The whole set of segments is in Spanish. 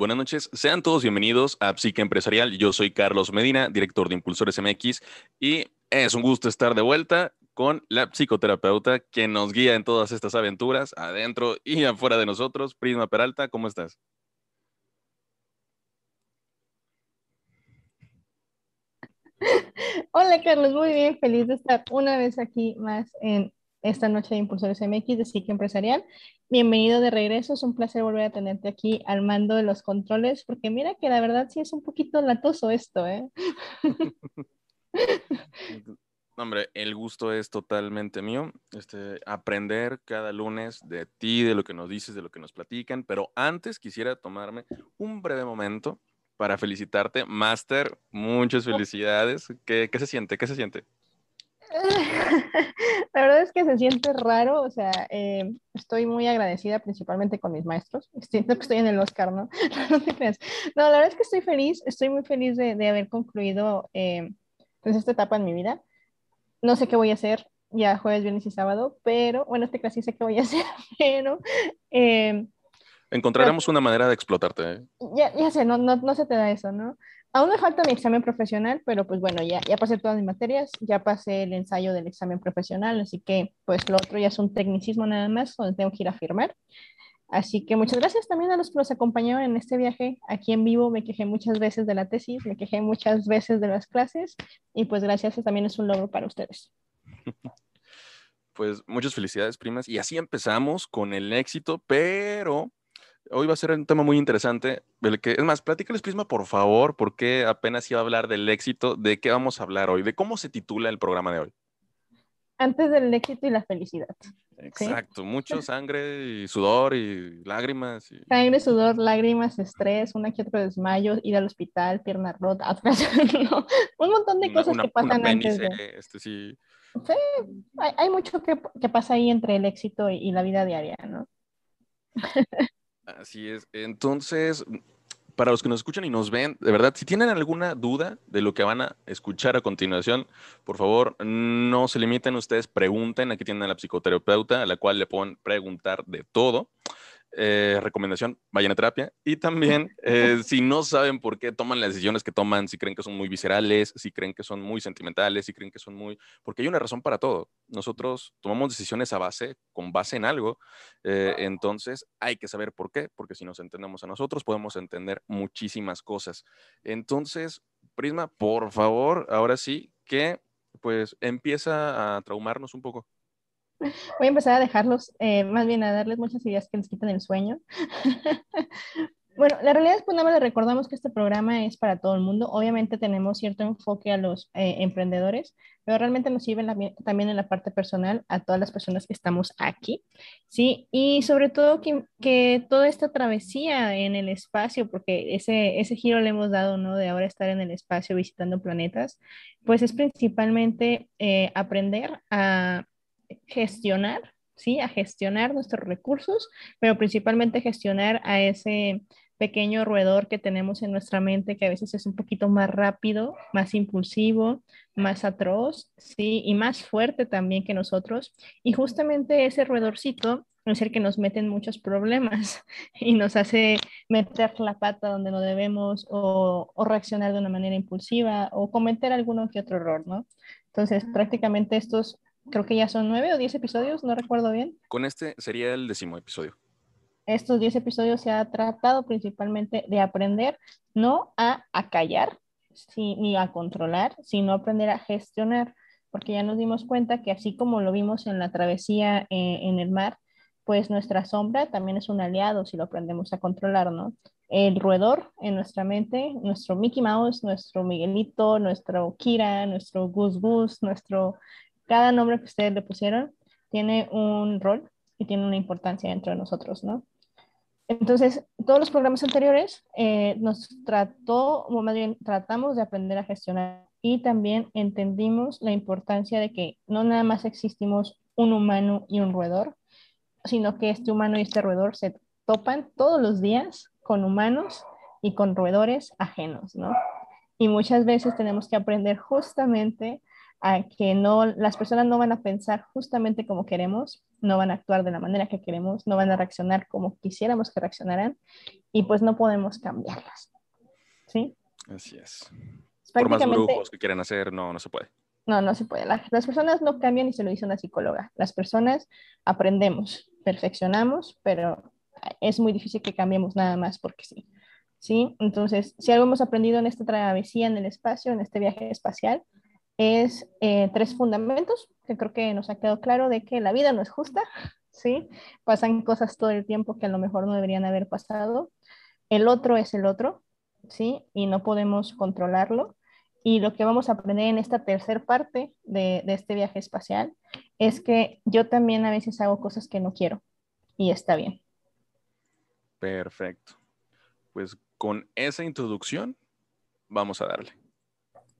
Buenas noches, sean todos bienvenidos a Psique Empresarial. Yo soy Carlos Medina, director de Impulsores MX, y es un gusto estar de vuelta con la psicoterapeuta que nos guía en todas estas aventuras, adentro y afuera de nosotros. Prisma Peralta, ¿cómo estás? Hola Carlos, muy bien, feliz de estar una vez aquí más en esta noche de Impulsores MX de Psique Empresarial. Bienvenido de regreso, es un placer volver a tenerte aquí al mando de los controles, porque mira que la verdad sí es un poquito latoso esto, ¿eh? Hombre, el gusto es totalmente mío. Este, aprender cada lunes de ti, de lo que nos dices, de lo que nos platican. Pero antes quisiera tomarme un breve momento para felicitarte. Master, muchas felicidades. ¿Qué, qué se siente? ¿Qué se siente? La verdad es que se siente raro, o sea, eh, estoy muy agradecida principalmente con mis maestros. Siento que estoy en el Oscar, ¿no? No te creas. No, la verdad es que estoy feliz, estoy muy feliz de, de haber concluido eh, pues esta etapa en mi vida. No sé qué voy a hacer ya jueves, viernes y sábado, pero bueno, este clase sé qué voy a hacer, pero... Eh, Encontraremos una manera de explotarte. ¿eh? Ya, ya sé, no, no, no se te da eso, ¿no? Aún me falta mi examen profesional, pero pues bueno, ya, ya pasé todas mis materias, ya pasé el ensayo del examen profesional, así que pues lo otro ya es un tecnicismo nada más, donde tengo que ir a firmar. Así que muchas gracias también a los que nos acompañaron en este viaje aquí en vivo. Me quejé muchas veces de la tesis, me quejé muchas veces de las clases y pues gracias, también es un logro para ustedes. Pues muchas felicidades, primas. Y así empezamos con el éxito, pero hoy va a ser un tema muy interesante. El que, es más, platícales, Prisma, por favor, porque apenas iba a hablar del éxito. ¿De qué vamos a hablar hoy? ¿De cómo se titula el programa de hoy? Antes del éxito y la felicidad. Exacto, mucho sangre y sudor y lágrimas. Y... Sangre, sudor, lágrimas, estrés, una que otro desmayo, ir al hospital, pierna rota, no, un montón de cosas que pasan antes de... Este, sí. sí hay, hay, mucho que, que, pasa ahí entre el éxito y, y la vida diaria, ¿no? Así es. Entonces, para los que nos escuchan y nos ven, de verdad, si tienen alguna duda de lo que van a escuchar a continuación, por favor, no se limiten ustedes, pregunten. Aquí tienen a la psicoterapeuta, a la cual le pueden preguntar de todo. Eh, recomendación, vayan a terapia. Y también, eh, si no saben por qué toman las decisiones que toman, si creen que son muy viscerales, si creen que son muy sentimentales, si creen que son muy... Porque hay una razón para todo. Nosotros tomamos decisiones a base, con base en algo. Eh, entonces, hay que saber por qué, porque si nos entendemos a nosotros, podemos entender muchísimas cosas. Entonces, Prisma, por favor, ahora sí que pues empieza a traumarnos un poco. Voy a empezar a dejarlos, eh, más bien a darles muchas ideas que les quiten el sueño. bueno, la realidad es que nada más les recordamos que este programa es para todo el mundo. Obviamente tenemos cierto enfoque a los eh, emprendedores, pero realmente nos sirve la, también en la parte personal a todas las personas que estamos aquí, ¿sí? Y sobre todo que, que, toda esta travesía en el espacio, porque ese, ese giro le hemos dado, ¿no? De ahora estar en el espacio visitando planetas, pues es principalmente eh, aprender a gestionar, ¿sí? A gestionar nuestros recursos, pero principalmente gestionar a ese pequeño roedor que tenemos en nuestra mente, que a veces es un poquito más rápido, más impulsivo, más atroz, ¿sí? Y más fuerte también que nosotros. Y justamente ese roedorcito es el que nos mete en muchos problemas y nos hace meter la pata donde no debemos o, o reaccionar de una manera impulsiva o cometer alguno que otro error, ¿no? Entonces, prácticamente estos creo que ya son nueve o diez episodios, no recuerdo bien. Con este sería el décimo episodio. Estos diez episodios se ha tratado principalmente de aprender no a, a callar sí, ni a controlar, sino aprender a gestionar, porque ya nos dimos cuenta que así como lo vimos en la travesía eh, en el mar, pues nuestra sombra también es un aliado si lo aprendemos a controlar, ¿no? El roedor en nuestra mente, nuestro Mickey Mouse, nuestro Miguelito, nuestro Kira, nuestro Gus Gus, nuestro cada nombre que ustedes le pusieron tiene un rol y tiene una importancia dentro de nosotros, ¿no? Entonces, todos los programas anteriores eh, nos trató, o más bien tratamos de aprender a gestionar y también entendimos la importancia de que no nada más existimos un humano y un roedor, sino que este humano y este roedor se topan todos los días con humanos y con roedores ajenos, ¿no? Y muchas veces tenemos que aprender justamente a que no, las personas no van a pensar justamente como queremos, no van a actuar de la manera que queremos, no van a reaccionar como quisiéramos que reaccionaran y pues no podemos cambiarlas. ¿Sí? Así es. Por más brujos que quieran hacer, no, no se puede. No, no se puede. las personas no cambian y se lo dice una psicóloga. Las personas aprendemos, perfeccionamos, pero es muy difícil que cambiemos nada más porque sí. ¿Sí? Entonces, si algo hemos aprendido en esta travesía en el espacio, en este viaje espacial, es eh, tres fundamentos que creo que nos ha quedado claro de que la vida no es justa, ¿sí? Pasan cosas todo el tiempo que a lo mejor no deberían haber pasado. El otro es el otro, ¿sí? Y no podemos controlarlo. Y lo que vamos a aprender en esta tercera parte de, de este viaje espacial es que yo también a veces hago cosas que no quiero y está bien. Perfecto. Pues con esa introducción vamos a darle.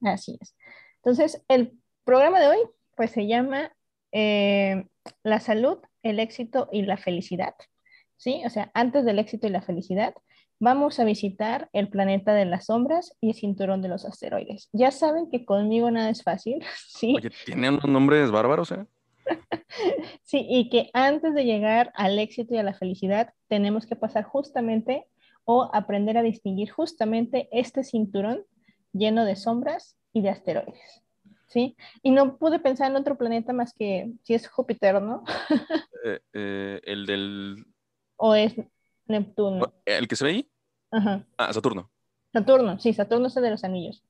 Así es. Entonces, el programa de hoy pues se llama eh, La salud, el éxito y la felicidad. ¿Sí? O sea, antes del éxito y la felicidad, vamos a visitar el planeta de las sombras y el cinturón de los asteroides. Ya saben que conmigo nada es fácil, ¿sí? Oye, tienen unos nombres bárbaros, ¿eh? sí, y que antes de llegar al éxito y a la felicidad, tenemos que pasar justamente o aprender a distinguir justamente este cinturón lleno de sombras y de asteroides. ¿Sí? Y no pude pensar en otro planeta más que si es Júpiter, ¿no? Eh, eh, el del... O es Neptuno. ¿El que se ve ahí? Ajá. Ah, Saturno. Saturno, sí, Saturno es el de los anillos.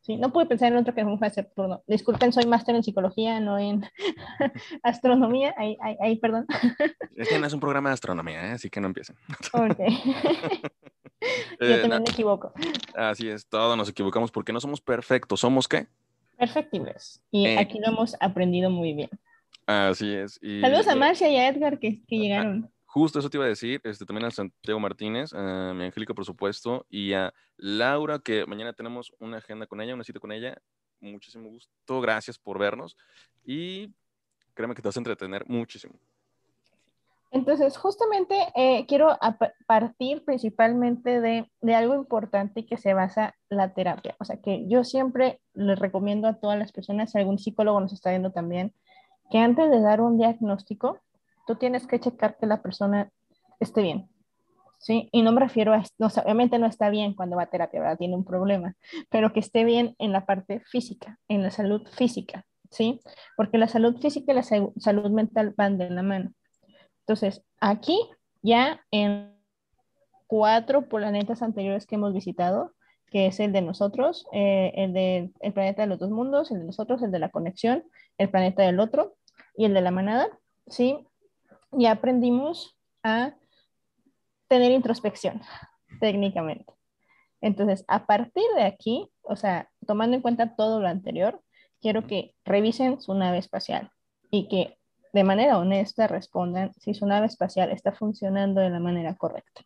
Sí, no pude pensar en otro que no fuera Saturno. Disculpen, soy máster en psicología, no en astronomía. Ahí, ahí, ahí, perdón. Es que no es un programa de astronomía, ¿eh? así que no empiecen. Ok. Yo eh, también me equivoco. Así es, todos nos equivocamos porque no somos perfectos. ¿Somos qué? Perfectibles. Y eh. aquí lo hemos aprendido muy bien. Así es. Saludos a Marcia y a Edgar que, que llegaron. Justo eso te iba a decir, este, también a Santiago Martínez, a mi Angélica, por supuesto, y a Laura, que mañana tenemos una agenda con ella, una cita con ella. Muchísimo gusto, gracias por vernos y créeme que te vas a entretener muchísimo. Entonces, justamente eh, quiero partir principalmente de, de, algo importante que se basa la terapia. O sea, que yo siempre les recomiendo a todas las personas, si algún psicólogo nos está viendo también, que antes de dar un diagnóstico, tú tienes que checar que la persona esté bien. ¿Sí? Y no me refiero a, no, obviamente no está bien cuando va a terapia, ¿verdad? Tiene un problema, pero que esté bien en la parte física, en la salud física, ¿sí? Porque la salud física y la salud mental van de la mano. Entonces, aquí ya en cuatro planetas anteriores que hemos visitado, que es el de nosotros, eh, el del el planeta de los dos mundos, el de nosotros, el de la conexión, el planeta del otro y el de la manada, ¿sí? Ya aprendimos a tener introspección, técnicamente. Entonces, a partir de aquí, o sea, tomando en cuenta todo lo anterior, quiero que revisen su nave espacial y que de manera honesta respondan si su nave espacial está funcionando de la manera correcta,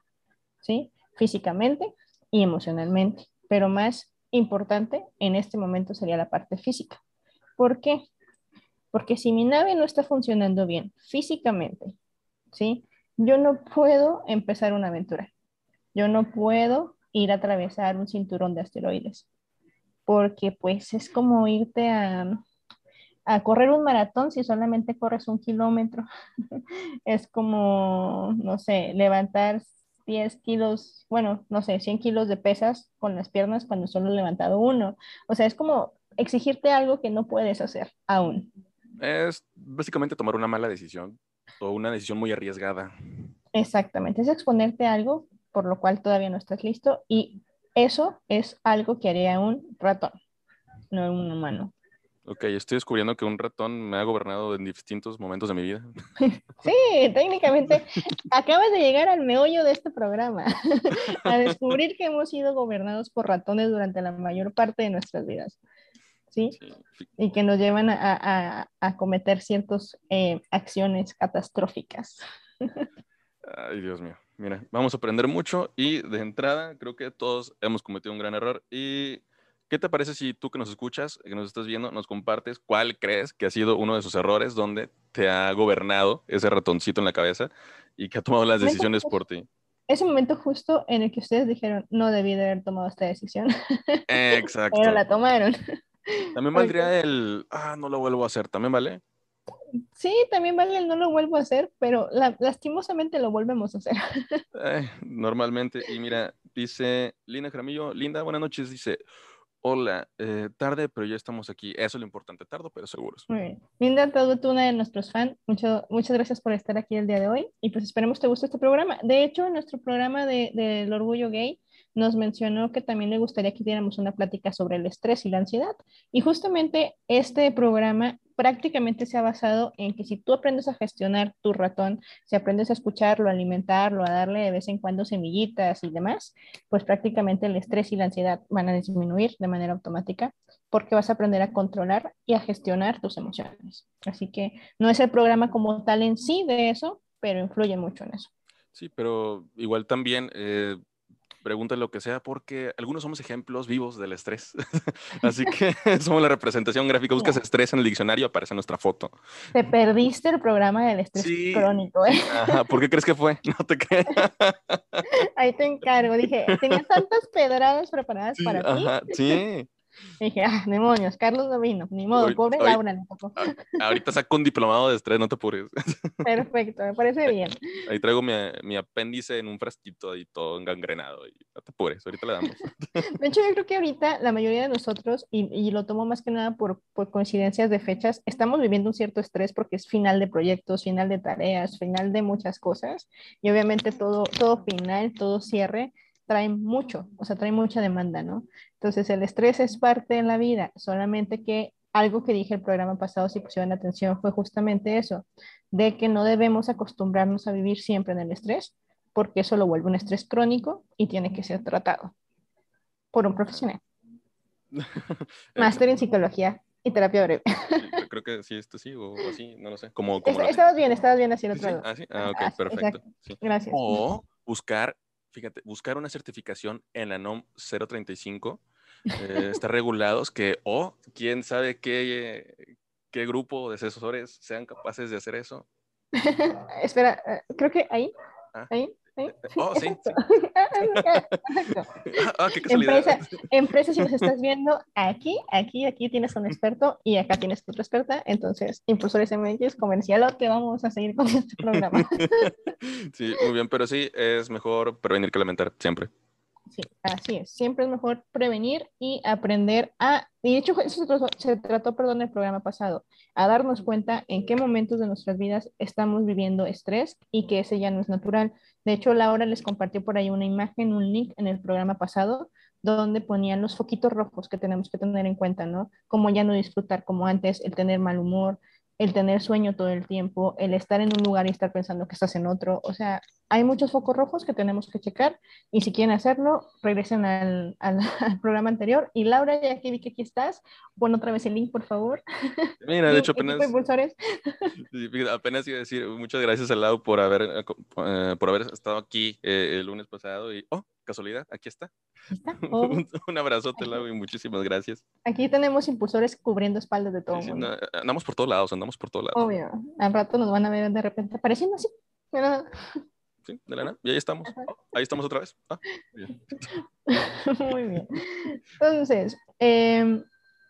¿sí? Físicamente y emocionalmente, pero más importante en este momento sería la parte física. ¿Por qué? Porque si mi nave no está funcionando bien físicamente, ¿sí? Yo no puedo empezar una aventura. Yo no puedo ir a atravesar un cinturón de asteroides, porque pues es como irte a, a correr un maratón si solamente corres un kilómetro. es como, no sé, levantar 10 kilos, bueno, no sé, 100 kilos de pesas con las piernas cuando solo he levantado uno. O sea, es como exigirte algo que no puedes hacer aún. Es básicamente tomar una mala decisión o una decisión muy arriesgada. Exactamente, es exponerte a algo por lo cual todavía no estás listo y eso es algo que haría un ratón, no un humano. Ok, estoy descubriendo que un ratón me ha gobernado en distintos momentos de mi vida. Sí, técnicamente acabas de llegar al meollo de este programa, a descubrir que hemos sido gobernados por ratones durante la mayor parte de nuestras vidas. ¿sí? Y que nos llevan a, cometer ciertas eh, acciones catastróficas. Ay, Dios mío. Mira, vamos a aprender mucho y de entrada creo que todos hemos cometido un gran error y ¿Qué te parece si tú que nos escuchas, que nos estás viendo, nos compartes cuál crees que ha sido uno de esos errores donde te ha gobernado ese ratoncito en la cabeza y que ha tomado las decisiones por ti? Ese momento justo en el que ustedes dijeron, no debí de haber tomado esta decisión. Exacto. Pero la tomaron. También valdría el, ah, no lo vuelvo a hacer, ¿también vale? Sí, también vale el no lo vuelvo a hacer, pero lastimosamente lo volvemos a hacer. normalmente, y mira, dice Linda Jaramillo, Linda, buenas noches, dice, hola, eh, tarde, pero ya estamos aquí. Eso es lo importante, tarde, pero seguros. Muy bien. Linda, tú una de nuestros fans. Mucho, muchas gracias por estar aquí el día de hoy y pues esperemos te guste este programa. De hecho, en nuestro programa del de, orgullo gay, nos mencionó que también le gustaría que diéramos una plática sobre el estrés y la ansiedad. Y justamente este programa prácticamente se ha basado en que si tú aprendes a gestionar tu ratón, si aprendes a escucharlo, a alimentarlo, a darle de vez en cuando semillitas y demás, pues prácticamente el estrés y la ansiedad van a disminuir de manera automática porque vas a aprender a controlar y a gestionar tus emociones. Así que no es el programa como tal en sí de eso, pero influye mucho en eso. Sí, pero igual también eh, pregunta lo que sea, porque algunos somos ejemplos vivos del estrés. Así que somos la representación gráfica. Buscas estrés en el diccionario, aparece nuestra foto. Te perdiste el programa del estrés crónico, ¿eh? Ajá, ¿por qué crees que fue? No te creas. Ahí te encargo. Dije, tenía tantas pedradas preparadas para ti. Ajá, sí dije, ah, demonios, Carlos no vino, ni modo, pobre Laura le tocó. Ahorita saco un diplomado de estrés, no te apures. Perfecto, me parece bien. Ahí traigo mi, mi apéndice en un frasquito y todo engangrenado, y no te apures, ahorita le damos. De hecho, yo creo que ahorita la mayoría de nosotros, y, y lo tomo más que nada por, por coincidencias de fechas, estamos viviendo un cierto estrés porque es final de proyectos, final de tareas, final de muchas cosas, y obviamente todo, todo final, todo cierre trae mucho, o sea, trae mucha demanda, ¿no? Entonces, el estrés es parte de la vida, solamente que algo que dije el programa pasado, si pusieron atención, fue justamente eso, de que no debemos acostumbrarnos a vivir siempre en el estrés, porque eso lo vuelve un estrés crónico y tiene que ser tratado por un profesional. Máster en psicología y terapia breve. creo que sí, esto sí, o así, no lo sé. Como, estabas bien, estabas bien así el otro lado. Ah, sí, ah, ok, perfecto. Gracias. O buscar fíjate, buscar una certificación en la NOM 035 eh, está regulados que, o quién sabe qué, qué grupo de asesores sean capaces de hacer eso. Espera, eh, creo que ahí, ah. ahí, Oh, sí. ah, qué empresa, empresa, si nos estás viendo aquí, aquí, aquí tienes un experto y acá tienes otra experta. Entonces, Impulsores MX, comercial, te vamos a seguir con este programa. sí, muy bien, pero sí, es mejor prevenir que lamentar, siempre. Sí, así es. Siempre es mejor prevenir y aprender a, y de hecho eso se trató, se trató, perdón, el programa pasado, a darnos cuenta en qué momentos de nuestras vidas estamos viviendo estrés y que ese ya no es natural. De hecho, Laura les compartió por ahí una imagen, un link en el programa pasado, donde ponían los foquitos rojos que tenemos que tener en cuenta, ¿no? Como ya no disfrutar como antes, el tener mal humor, el tener sueño todo el tiempo, el estar en un lugar y estar pensando que estás en otro. O sea, hay muchos focos rojos que tenemos que checar y si quieren hacerlo, regresen al, al, programa anterior. Y Laura, ya que vi que aquí estás, pon otra vez el link, por favor. Mira, de hecho, apenas, apenas iba a decir muchas gracias a Lau por haber, eh, por haber estado aquí eh, el lunes pasado y, oh, casualidad, aquí está. Oh. un, abrazote, Lau, y muchísimas gracias. Aquí tenemos impulsores cubriendo espaldas de todo el mundo. andamos por todos lados, andamos por todos lados. Obvio. Al rato nos van a ver de repente apareciendo así. Sí, de la nada. Y ahí estamos. Oh, ahí estamos otra vez. Ah, muy bien. Entonces, em,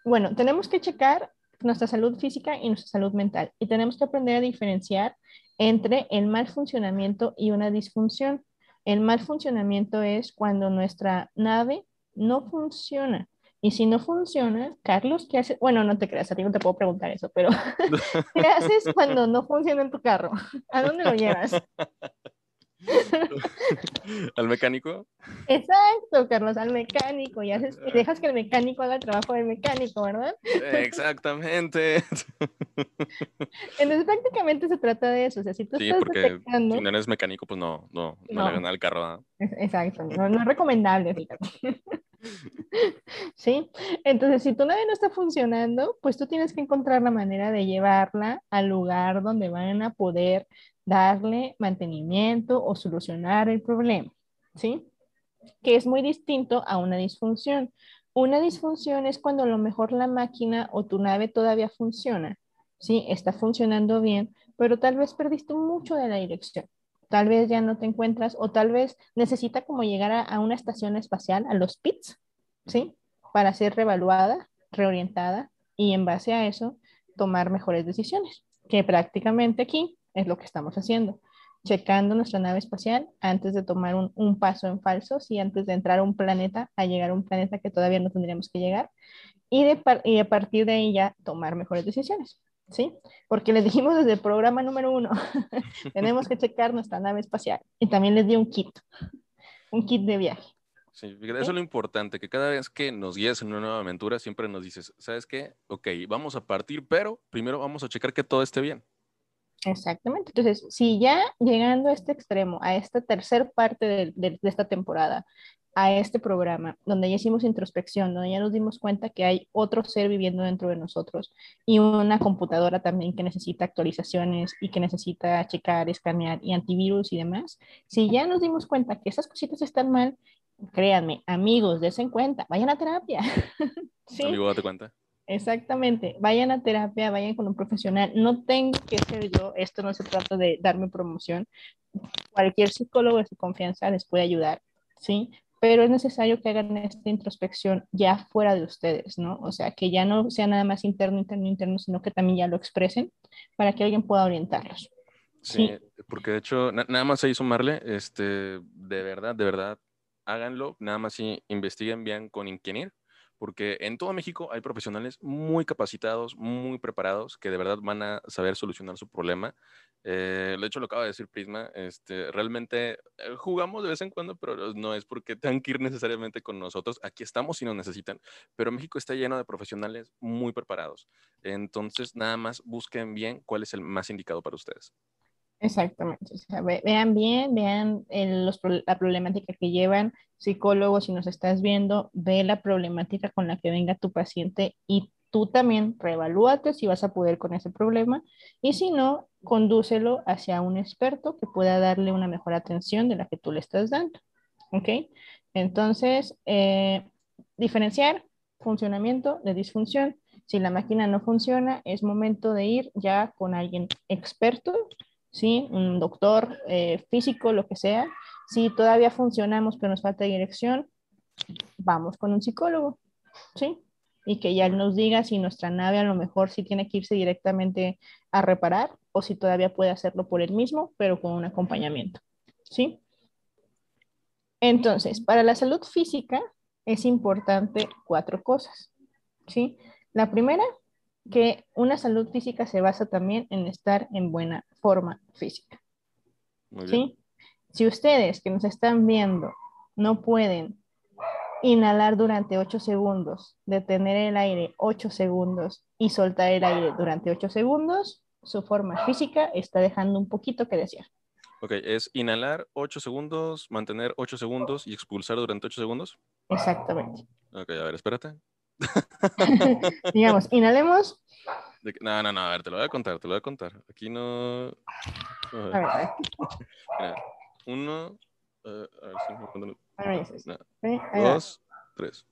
bueno, tenemos que checar nuestra salud física y nuestra salud mental. Y tenemos que aprender a diferenciar entre el mal funcionamiento y una disfunción. El mal funcionamiento es cuando nuestra nave no funciona. Y si no funciona, Carlos, ¿qué haces? Bueno, no te creas, a ti no te puedo preguntar eso, pero ¿qué haces cuando no funciona en tu carro? ¿A dónde lo llevas? ¿Al mecánico? Exacto, Carlos, al mecánico. Y, haces, dejas que el mecánico haga el trabajo del mecánico, ¿verdad? Exactamente. Entonces, prácticamente se trata de eso. O sea, si tú sí, porque si no eres mecánico, pues no, no, no, le ganas el carro. Exacto, no, no es recomendable, fíjate. ¿Sí? Entonces, si tu nave no está funcionando, pues tú tienes que encontrar la manera de llevarla al lugar donde van a poder darle mantenimiento o solucionar el problema, ¿sí? Que es muy distinto a una disfunción. Una disfunción es cuando a lo mejor la máquina o tu nave todavía funciona, ¿sí? Está funcionando bien, pero tal vez perdiste mucho de la dirección. Tal vez ya no te encuentras o tal vez necesita como llegar a, a una estación espacial, a los pits, ¿sí? Para ser revaluada reorientada y en base a eso tomar mejores decisiones, que prácticamente aquí es lo que estamos haciendo, checando nuestra nave espacial antes de tomar un, paso en falso, y antes de entrar a un planeta, a llegar a un planeta que todavía no tendríamos que llegar, y, de, y a partir de ahí ya tomar mejores decisiones. ¿Sí? Porque les dijimos desde el programa número uno, tenemos que checar nuestra nave espacial. Y también les di un kit, un kit de viaje. Sí, eso es lo importante, que cada vez que nos guías en una nueva aventura, siempre nos dices, ¿sabes qué? Ok, vamos a partir, pero primero vamos a checar que todo esté bien. Exactamente. Entonces, si ya llegando a este extremo, a esta tercera parte de, esta temporada, a este programa, donde ya hicimos introspección, donde ya nos dimos cuenta que hay otro ser viviendo dentro de nosotros y una computadora también que necesita actualizaciones y que necesita checar, escanear y antivirus y demás, si ya nos dimos cuenta que esas cositas están mal, créanme, amigos, desen cuenta, vayan a terapia. ¿Sí? Date cuenta. Exactamente, vayan a terapia, vayan con un profesional. No tengo que ser yo, esto no se trata de darme promoción. Cualquier psicólogo de su confianza les puede ayudar, ¿sí? Pero es necesario que hagan esta introspección ya fuera de ustedes, ¿no? O sea, que ya no sea nada más interno, interno, interno, sino que también ya lo expresen para que alguien pueda orientarlos. Sí, porque de hecho, nada más ahí sumarle, este, de verdad, de verdad, háganlo, nada más si investiguen bien con Inquirir, porque en todo México hay profesionales muy capacitados, muy preparados, que de verdad van a saber solucionar su problema. Eh, de hecho, lo acaba de decir Prisma, este, realmente eh, jugamos de vez en cuando, pero no es porque tengan que ir necesariamente con nosotros. Aquí estamos si nos necesitan, pero México está lleno de profesionales muy preparados. Entonces, nada más busquen bien cuál es el más indicado para ustedes. Exactamente. vean bien, vean la problemática que llevan psicólogos, si nos estás viendo, ve la problemática con la que venga tu paciente y tú también reevalúate si vas a poder con ese problema y si no, condúcelo hacia un experto que pueda darle una mejor atención de la que tú le estás dando. ¿Ok? Entonces, eh, diferenciar funcionamiento de disfunción. Si la máquina no funciona, es momento de ir ya con alguien experto ¿sí? Un doctor eh, físico, lo que sea. Si todavía funcionamos pero nos falta dirección, vamos con un psicólogo, ¿sí? Y que ya nos diga si nuestra nave a lo mejor sí tiene que irse directamente a reparar o si todavía puede hacerlo por él mismo, pero con un acompañamiento, ¿sí? Entonces, para la salud física es importante cuatro cosas, ¿sí? La primera que una salud física se basa también en estar en buena forma física. ¿Sí? Si ustedes que nos están viendo no pueden inhalar durante 8 segundos, detener el aire 8 segundos y soltar el aire durante 8 segundos, su forma física está dejando un poquito que desear. Ok, es inhalar 8 segundos, mantener 8 segundos y expulsar durante 8 segundos. Exactamente. Ok, a ver, espérate. Digamos, inhalemos. No, no, no, a ver, te lo voy a contar, te lo voy a contar. Aquí no. A ver, uno, uh, a ver si me Dos, tres.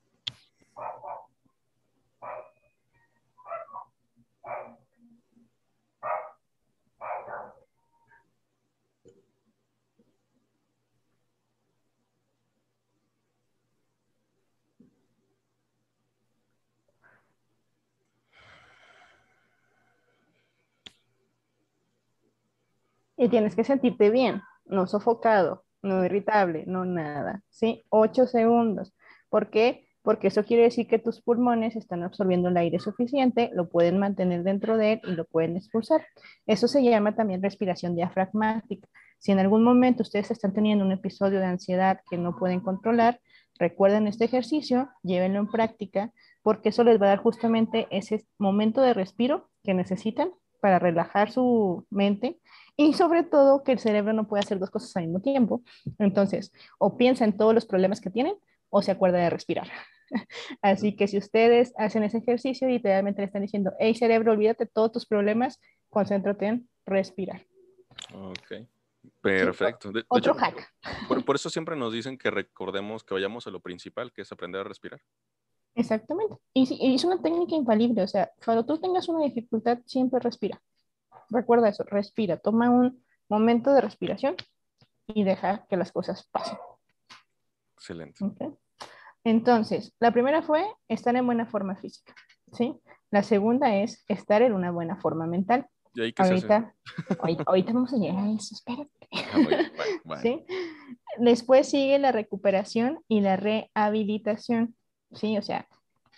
Y tienes que sentirte bien, no sofocado, no irritable, no nada, ¿sí? Ocho segundos. ¿Por qué? Porque eso quiere decir que tus pulmones están absorbiendo el aire suficiente, lo pueden mantener dentro de él y lo pueden expulsar. Eso se llama también respiración diafragmática. Si en algún momento ustedes están teniendo un episodio de ansiedad que no pueden controlar, recuerden este ejercicio, llévenlo en práctica, porque eso les va a dar justamente ese momento de respiro que necesitan para relajar su mente y sobre todo que el cerebro no puede hacer dos cosas al mismo tiempo. Entonces, o piensa en todos los problemas que tienen o se acuerda de respirar. Así que si ustedes hacen ese ejercicio y literalmente le están diciendo, hey cerebro, olvídate de todos tus problemas, concéntrate en respirar. Ok, perfecto. otro hack. Por, eso siempre nos dicen que recordemos que vayamos a lo principal, que es aprender a respirar. Exactamente. Y, y es una técnica infalible, o sea, cuando tú tengas una dificultad, siempre respira recuerda eso, respira, toma un momento de respiración y deja que las cosas pasen. Excelente. Entonces, la primera fue estar en buena forma física, ¿sí? La segunda es estar en una buena forma mental. ¿Y ahí ahorita, se ahorita, vamos a llegar a eso, espérate. Ah. ¿sí? Después sigue la recuperación y la rehabilitación, ¿sí? O sea,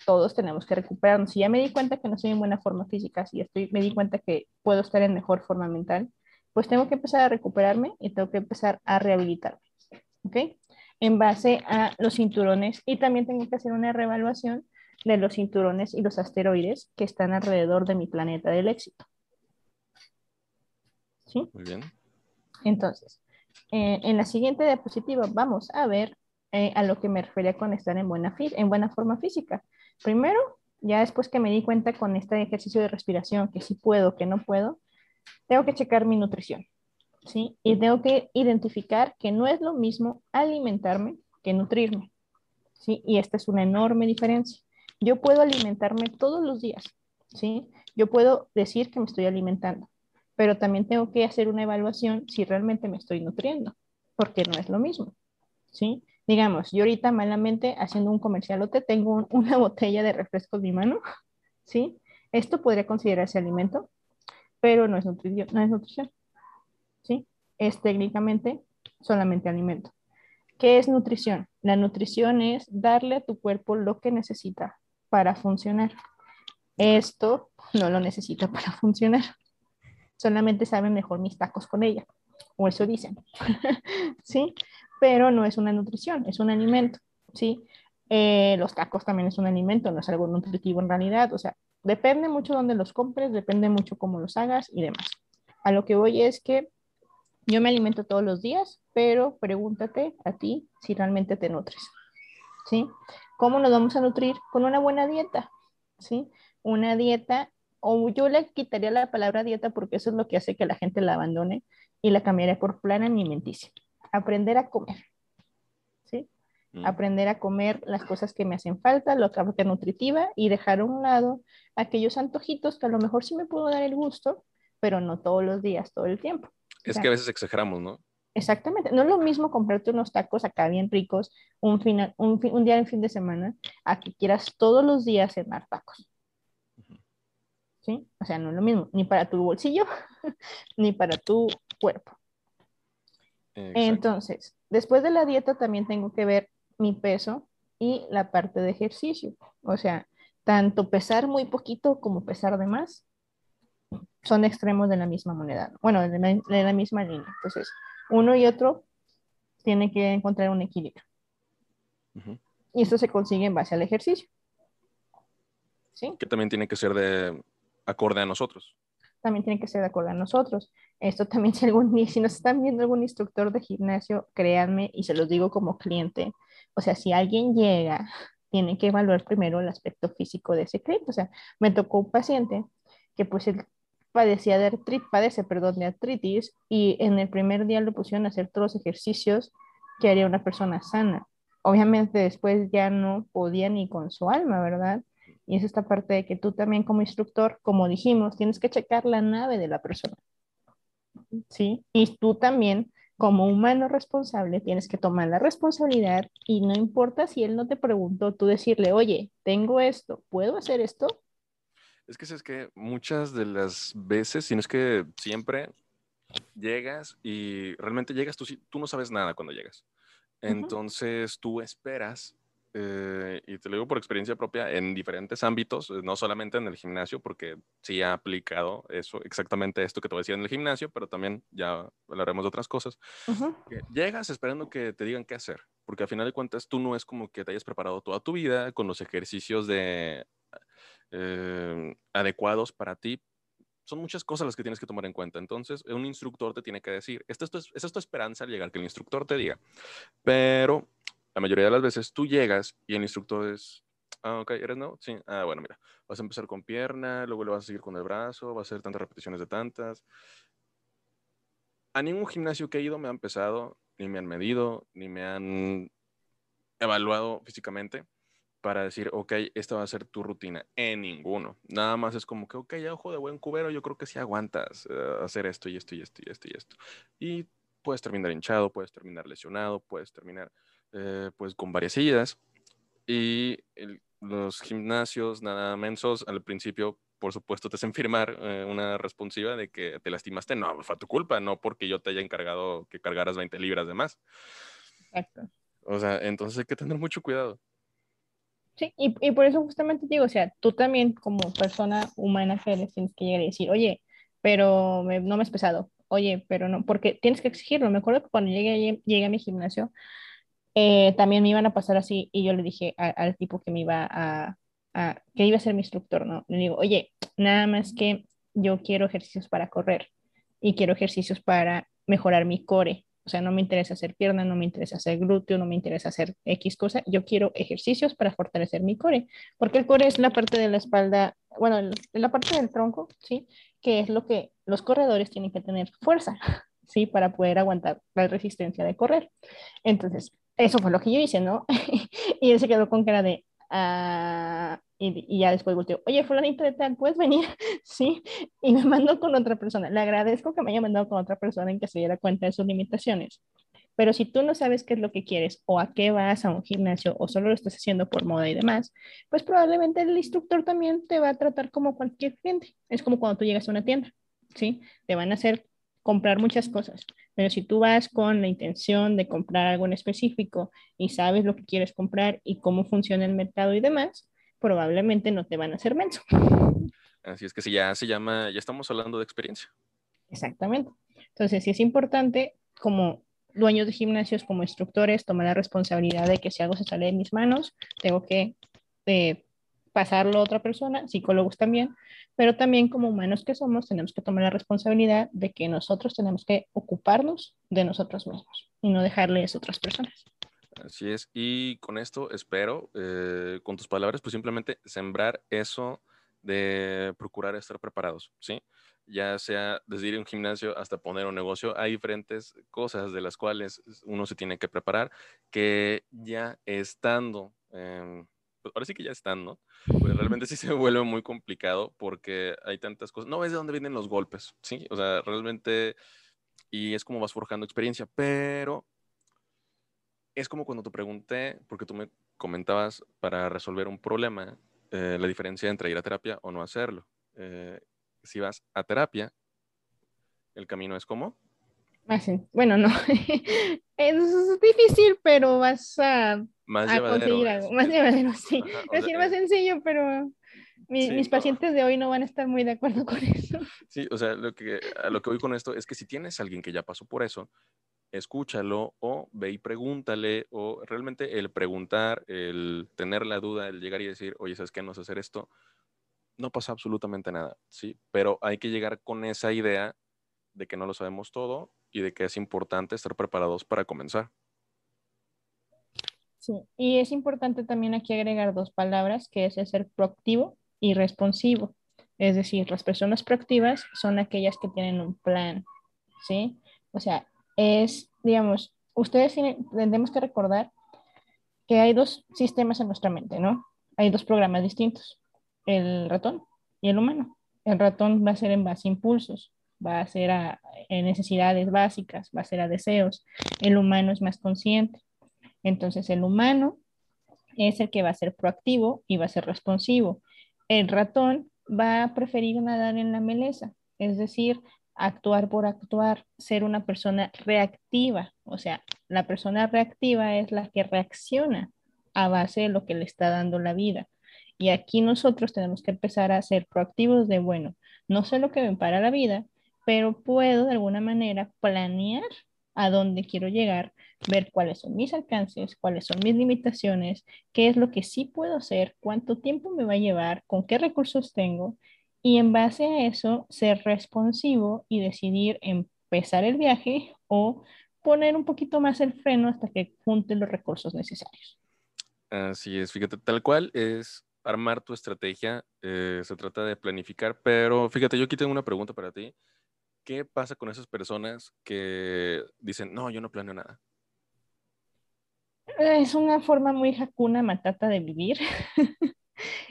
todos tenemos que recuperarnos. Si ya me di cuenta que no estoy en buena forma física, si estoy, me di cuenta que puedo estar en mejor forma mental, pues tengo que empezar a recuperarme y tengo que empezar a rehabilitarme, ¿ok? En base a los cinturones y también tengo que hacer una reevaluación de los cinturones y los asteroides que están alrededor de mi planeta del éxito. ¿Sí? Muy bien. Entonces, eh, en la siguiente diapositiva vamos a ver eh, a lo que me refería con estar en buena, en buena forma física. Primero, ya después que me di cuenta con este ejercicio de respiración, que sí puedo, que no puedo, tengo que checar mi nutrición, ¿sí? Y tengo que identificar que no es lo mismo alimentarme que nutrirme, ¿sí? Y esta es una enorme diferencia. Yo puedo alimentarme todos los días, ¿sí? Yo puedo decir que me estoy alimentando, pero también tengo que hacer una evaluación si realmente me estoy nutriendo, porque no es lo mismo, ¿sí? Digamos, yo ahorita malamente haciendo un comercialote tengo un- una botella de refresco en mi mano, ¿sí? Esto podría considerarse alimento, pero no es nutrición, no es nutrición, ¿sí? Es técnicamente solamente alimento. ¿Qué es nutrición? La nutrición es darle a tu cuerpo lo que necesita para funcionar. Esto no lo necesita para funcionar. Solamente saben mejor mis tacos con ella, o eso dicen, ¿sí? Pero no es una nutrición, es un alimento, ¿sí? Eh, los tacos también es un alimento, no es algo nutritivo en realidad, o sea, depende mucho dónde los compres, depende mucho cómo los hagas y demás. A lo que voy es que yo me alimento todos los días, pero pregúntate a ti si realmente te nutres, ¿sí? ¿Cómo nos vamos a nutrir? Con una buena dieta, ¿sí? Una dieta, o yo le quitaría la palabra dieta porque eso es lo que hace que la gente la abandone y la cambiaría por plan alimenticio. Aprender a comer, ¿sí? Mm. aprender a comer las cosas que me hacen falta, la parte nutritiva y dejar a un lado aquellos antojitos que a lo mejor sí me puedo dar el gusto, pero no todos los días, todo el tiempo. Es que a veces exageramos, ¿no? Exactamente, no es lo mismo comprarte unos tacos acá bien ricos un, final, un, fi- un día en fin de semana a que quieras todos los días cenar tacos. ¿Sí? O sea, no es lo mismo, ni para tu bolsillo, ni para tu cuerpo. Exacto. Entonces, después de la dieta también tengo que ver mi peso y la parte de ejercicio. O sea, tanto pesar muy poquito como pesar de más son extremos de la misma moneda. Bueno, de la, de la misma línea. Entonces, uno y otro tienen que encontrar un equilibrio. Ujú. Y esto se consigue en base al ejercicio. ¿Sí? Que también tiene que ser de acorde a nosotros. También tiene que ser de acuerdo a nosotros. Esto también, si, algún, si nos están viendo algún instructor de gimnasio, créanme, y se los digo como cliente, o sea, si alguien llega, tiene que evaluar primero el aspecto físico de ese cliente. O sea, me tocó un paciente que pues él padecía de artritis, padece, perdón, de artritis, y en el primer día lo pusieron a hacer todos los ejercicios que haría una persona sana. Obviamente después ya no podía ni con su alma, ¿verdad? Y es esta parte de que tú también como instructor, como dijimos, tienes que checar la nave de la persona. ¿Sí? Y tú también, como humano responsable, tienes que tomar la responsabilidad y no importa si él no te preguntó, tú decirle, oye, tengo esto, ¿puedo hacer esto? Es que es que muchas de las veces, si no es que siempre, llegas y realmente llegas, tú, tú no sabes nada cuando llegas. Entonces tú esperas, eh, y te lo digo por experiencia propia, en diferentes ámbitos, eh, no solamente en el gimnasio, porque sí ha aplicado eso, exactamente esto que te voy a decir en el gimnasio, pero también ya hablaremos de otras cosas. Ujú, que llegas esperando que te digan qué hacer, porque al final de cuentas tú no es como que te hayas preparado toda tu vida con los ejercicios de, eh, adecuados para ti. Son muchas cosas las que tienes que tomar en cuenta. Entonces, un instructor te tiene que decir, esta es tu, esta es tu esperanza al llegar, que el instructor te diga. Pero la mayoría de las veces tú llegas y el instructor es, ah, ok, ¿eres no? Sí, ah, bueno, mira, vas a empezar con pierna, luego le vas a seguir con el brazo, vas a hacer tantas repeticiones de tantas. A ningún gimnasio que he ido me han pesado, ni me han medido, ni me han evaluado físicamente para decir, ok, esta va a ser tu rutina. En ninguno. Nada más es como que, ok, ojo de buen cubero, yo creo que sí aguantas eh, hacer esto y esto y esto y esto y esto. Y puedes terminar hinchado, puedes terminar lesionado, puedes terminar eh, pues con varias heridas. Y los gimnasios nada mensos al principio, por supuesto, te hacen firmar eh, una responsiva de que te lastimaste. No, fue tu culpa, no porque yo te haya encargado que cargaras 20 libras de más. Exacto. O sea, entonces hay que tener mucho cuidado. Sí, y, y, por eso justamente digo, o sea, tú también como persona humana que eres tienes que llegar y decir, oye, pero no me has pesado, oye, pero no, porque tienes que exigirlo. Me acuerdo que cuando llegué, llegué a mi gimnasio, eh, también me iban a pasar así y yo le dije al tipo que me iba a, a, que iba a ser mi instructor, ¿no? Le digo, oye, nada más que yo quiero ejercicios para correr y quiero ejercicios para mejorar mi core. O sea, no me interesa hacer pierna, no me interesa hacer glúteo, no me interesa hacer X cosa. Yo quiero ejercicios para fortalecer mi core, porque el core es la parte de la espalda, bueno, la parte del tronco, ¿sí? Que es lo que los corredores tienen que tener fuerza, ¿sí? Para poder aguantar la resistencia de correr. Entonces, eso fue lo que yo hice, ¿no? y él se quedó con cara de, ah", y, ya después volteó, oye, fulanito de tal, ¿puedes venir? sí, y me mandó con otra persona. Le agradezco que me haya mandado con otra persona en que se diera cuenta de sus limitaciones. Pero si tú no sabes qué es lo que quieres o a qué vas a un gimnasio o solo lo estás haciendo por moda y demás, pues probablemente el instructor también te va a tratar como cualquier cliente. Es como cuando tú llegas a una tienda, ¿sí? Te van a hacer comprar muchas cosas. Pero si tú vas con la intención de comprar algo en específico y sabes lo que quieres comprar y cómo funciona el mercado y demás, probablemente no te van a hacer menso. Así es que si ya se llama, ya estamos hablando de experiencia. Exactamente. Entonces, sí es importante como dueños de gimnasios, como instructores, tomar la responsabilidad de que si algo se sale de mis manos, tengo que eh, pasarlo a otra persona, psicólogos también, pero también como humanos que somos, tenemos que tomar la responsabilidad de que nosotros tenemos que ocuparnos de nosotros mismos y no dejarles a otras personas. Así es, y con esto espero, eh, con tus palabras, pues simplemente sembrar eso de procurar estar preparados, ¿sí? Ya sea desde ir a un gimnasio hasta poner un negocio, hay diferentes cosas de las cuales uno se tiene que preparar, que ya estando ahora sí que ya están, ¿no? Pues realmente sí se vuelve muy complicado porque hay tantas cosas. No ves de dónde vienen los golpes, ¿sí? O sea, realmente, y es como vas forjando experiencia, pero es como cuando te pregunté, porque tú me comentabas para resolver un problema, eh, la diferencia entre ir a terapia o no hacerlo. Eh, si vas a terapia, el camino es como bueno, no, es difícil, pero vas a, más conseguir algo. Más llevadero, sí. es decir, más sencillo, pero mis pacientes de hoy no van a estar muy de acuerdo con eso. Sí, o sea, lo que, a lo que voy con esto es que si tienes a alguien que ya pasó por eso, escúchalo o ve y pregúntale, o realmente el preguntar, el tener la duda, el llegar y decir, oye, ¿sabes qué? No sé hacer esto, no pasa absolutamente nada, ¿sí? Pero hay que llegar con esa idea de que no lo sabemos todo y de que es importante estar preparados para comenzar. Sí, y es importante también aquí agregar dos palabras, que es ser proactivo y responsivo. Es decir, las personas proactivas son aquellas que tienen un plan, ¿sí? O sea, es, digamos, ustedes tenemos que recordar que hay dos sistemas en nuestra mente, ¿no? Hay dos programas distintos, el ratón y el humano. El ratón va a ser en base a impulsos, va a ser a, necesidades básicas, va a ser a deseos. El humano es más consciente. Entonces el humano es el que va a ser proactivo y va a ser responsivo. El ratón va a preferir nadar en la meleza, es decir, actuar por actuar, ser una persona reactiva. O sea, la persona reactiva es la que reacciona a base de lo que le está dando la vida. Y aquí nosotros tenemos que empezar a ser proactivos de, bueno, no sé lo que me para la vida, pero puedo de alguna manera planear a dónde quiero llegar, ver cuáles son mis alcances, cuáles son mis limitaciones, qué es lo que sí puedo hacer, cuánto tiempo me va a llevar, con qué recursos tengo, y en base a eso ser responsivo y decidir empezar el viaje o poner un poquito más el freno hasta que junte los recursos necesarios. Así es, fíjate, tal cual es armar tu estrategia, eh, se trata de planificar, pero fíjate, yo aquí tengo una pregunta para ti. ¿Qué pasa con esas personas que dicen, no, yo no planeo nada? Es una forma muy jacuna matata de vivir.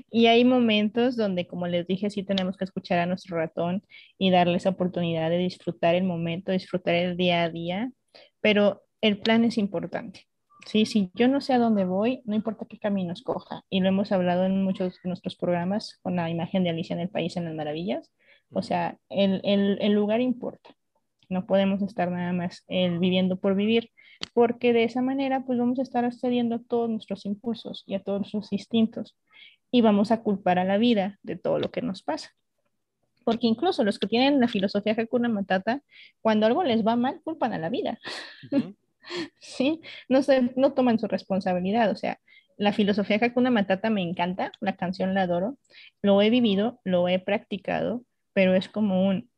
y hay momentos donde, como les dije, sí tenemos que escuchar a nuestro ratón y darles la oportunidad de disfrutar el momento, disfrutar el día a día, pero el plan es importante. Sí, si yo no sé a dónde voy, no importa qué camino escoja. Y lo hemos hablado en muchos de nuestros programas con la imagen de Alicia en el País en las Maravillas. O sea, el, el, el lugar importa. No podemos estar nada más el viviendo por vivir, porque de esa manera pues vamos a estar accediendo a todos nuestros impulsos y a todos nuestros instintos y vamos a culpar a la vida de todo lo que nos pasa. Porque incluso los que tienen la filosofía Hakuna Matata, cuando algo les va mal, culpan a la vida. ¿Sí? No, se, no toman su responsabilidad. O sea, la filosofía Hakuna Matata me encanta, la canción la adoro, lo he vivido, lo he practicado, pero es como un,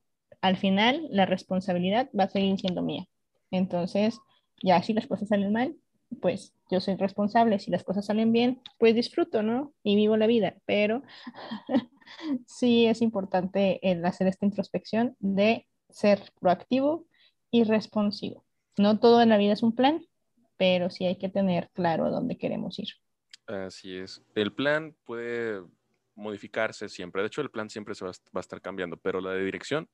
al final la responsabilidad va a seguir siendo mía. Entonces, ya si las cosas salen mal, pues yo soy responsable. Si las cosas salen bien, pues disfruto, ¿no? Y vivo la vida. Pero sí es importante el hacer esta introspección de ser proactivo y responsivo. No todo en la vida es un plan, pero sí hay que tener claro a dónde queremos ir. Así es. El plan puede modificarse siempre. De hecho, el plan siempre se va, va a estar cambiando, pero la de dirección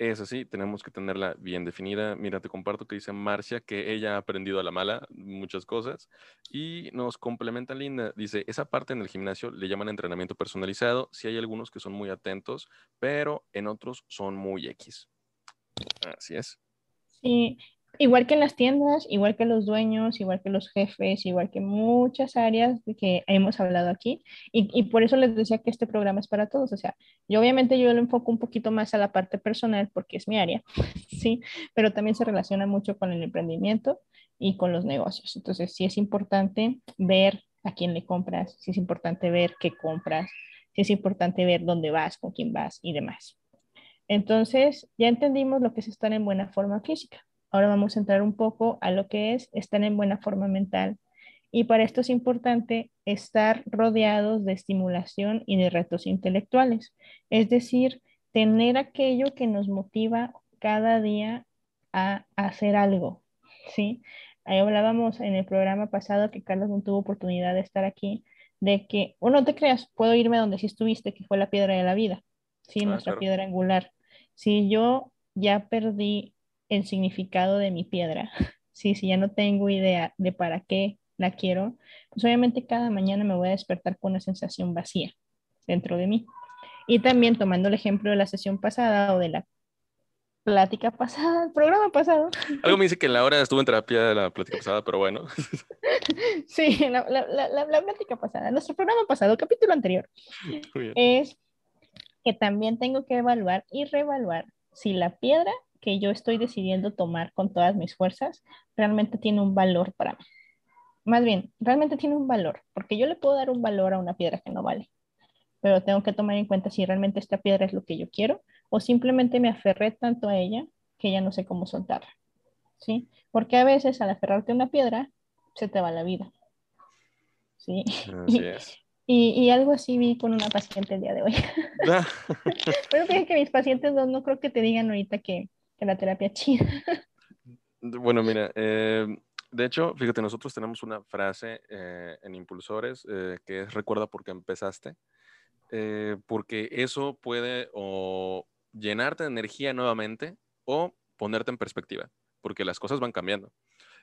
es así, tenemos que tenerla bien definida. Mira, te comparto que dice Marcia que ella ha aprendido a la mala muchas cosas y nos complementa Linda. Dice, esa parte en el gimnasio le llaman entrenamiento personalizado. Sí hay algunos que son muy atentos, pero en otros son muy X. Así es. Sí, igual que en las tiendas, igual que los dueños, igual que los jefes, igual que muchas áreas de que hemos hablado aquí. Y, y, por eso les decía que este programa es para todos. O sea, yo obviamente yo lo enfoco un poquito más a la parte personal porque es mi área, sí, pero también se relaciona mucho con el emprendimiento y con los negocios. Entonces, sí es importante ver a quién le compras, sí es importante ver qué compras, sí es importante ver dónde vas, con quién vas y demás. Entonces, ya entendimos lo que es estar en buena forma física Ahora vamos a entrar un poco a lo que es estar en buena forma mental. Y para esto es importante estar rodeados de estimulación y de retos intelectuales. Es decir, tener aquello que nos motiva cada día a hacer algo. ¿sí? Ahí hablábamos en el programa pasado que Carlos no tuvo oportunidad de estar aquí, de que, o no te creas, puedo irme donde sí estuviste, que fue la piedra de la vida, ¿sí? Ah, nuestra piedra angular. Si yo ya perdí el significado de mi piedra. Sí, si ya no tengo idea de para qué la quiero, pues obviamente cada mañana me voy a despertar con una sensación vacía dentro de mí. Y también tomando el ejemplo de la sesión pasada o de la plática pasada, el programa pasado. Algo me dice que la hora estuvo en terapia de la plática pasada, pero bueno. Sí, la, la, la, la plática pasada, nuestro programa pasado, capítulo anterior, es que también tengo que evaluar y reevaluar si la piedra que yo estoy decidiendo tomar con todas mis fuerzas realmente tiene un valor para mí. Más bien, realmente tiene un valor, porque yo le puedo dar un valor a una piedra que no vale, pero tengo que tomar en cuenta si realmente esta piedra es lo que yo quiero o simplemente me aferré tanto a ella que ya no sé cómo soltarla. ¿Sí? Porque a veces al aferrarte a una piedra se te va la vida. ¿Sí? Así es. Y, y, algo así vi con una paciente el día de hoy. Pero fíjate que mis pacientes no, no creo que te digan ahorita que, la terapia china. Bueno, mira, eh, de hecho, fíjate, nosotros tenemos una frase eh, en Impulsores eh, que es recuerda por qué empezaste, porque eso puede o llenarte de energía nuevamente o ponerte en perspectiva, porque las cosas van cambiando.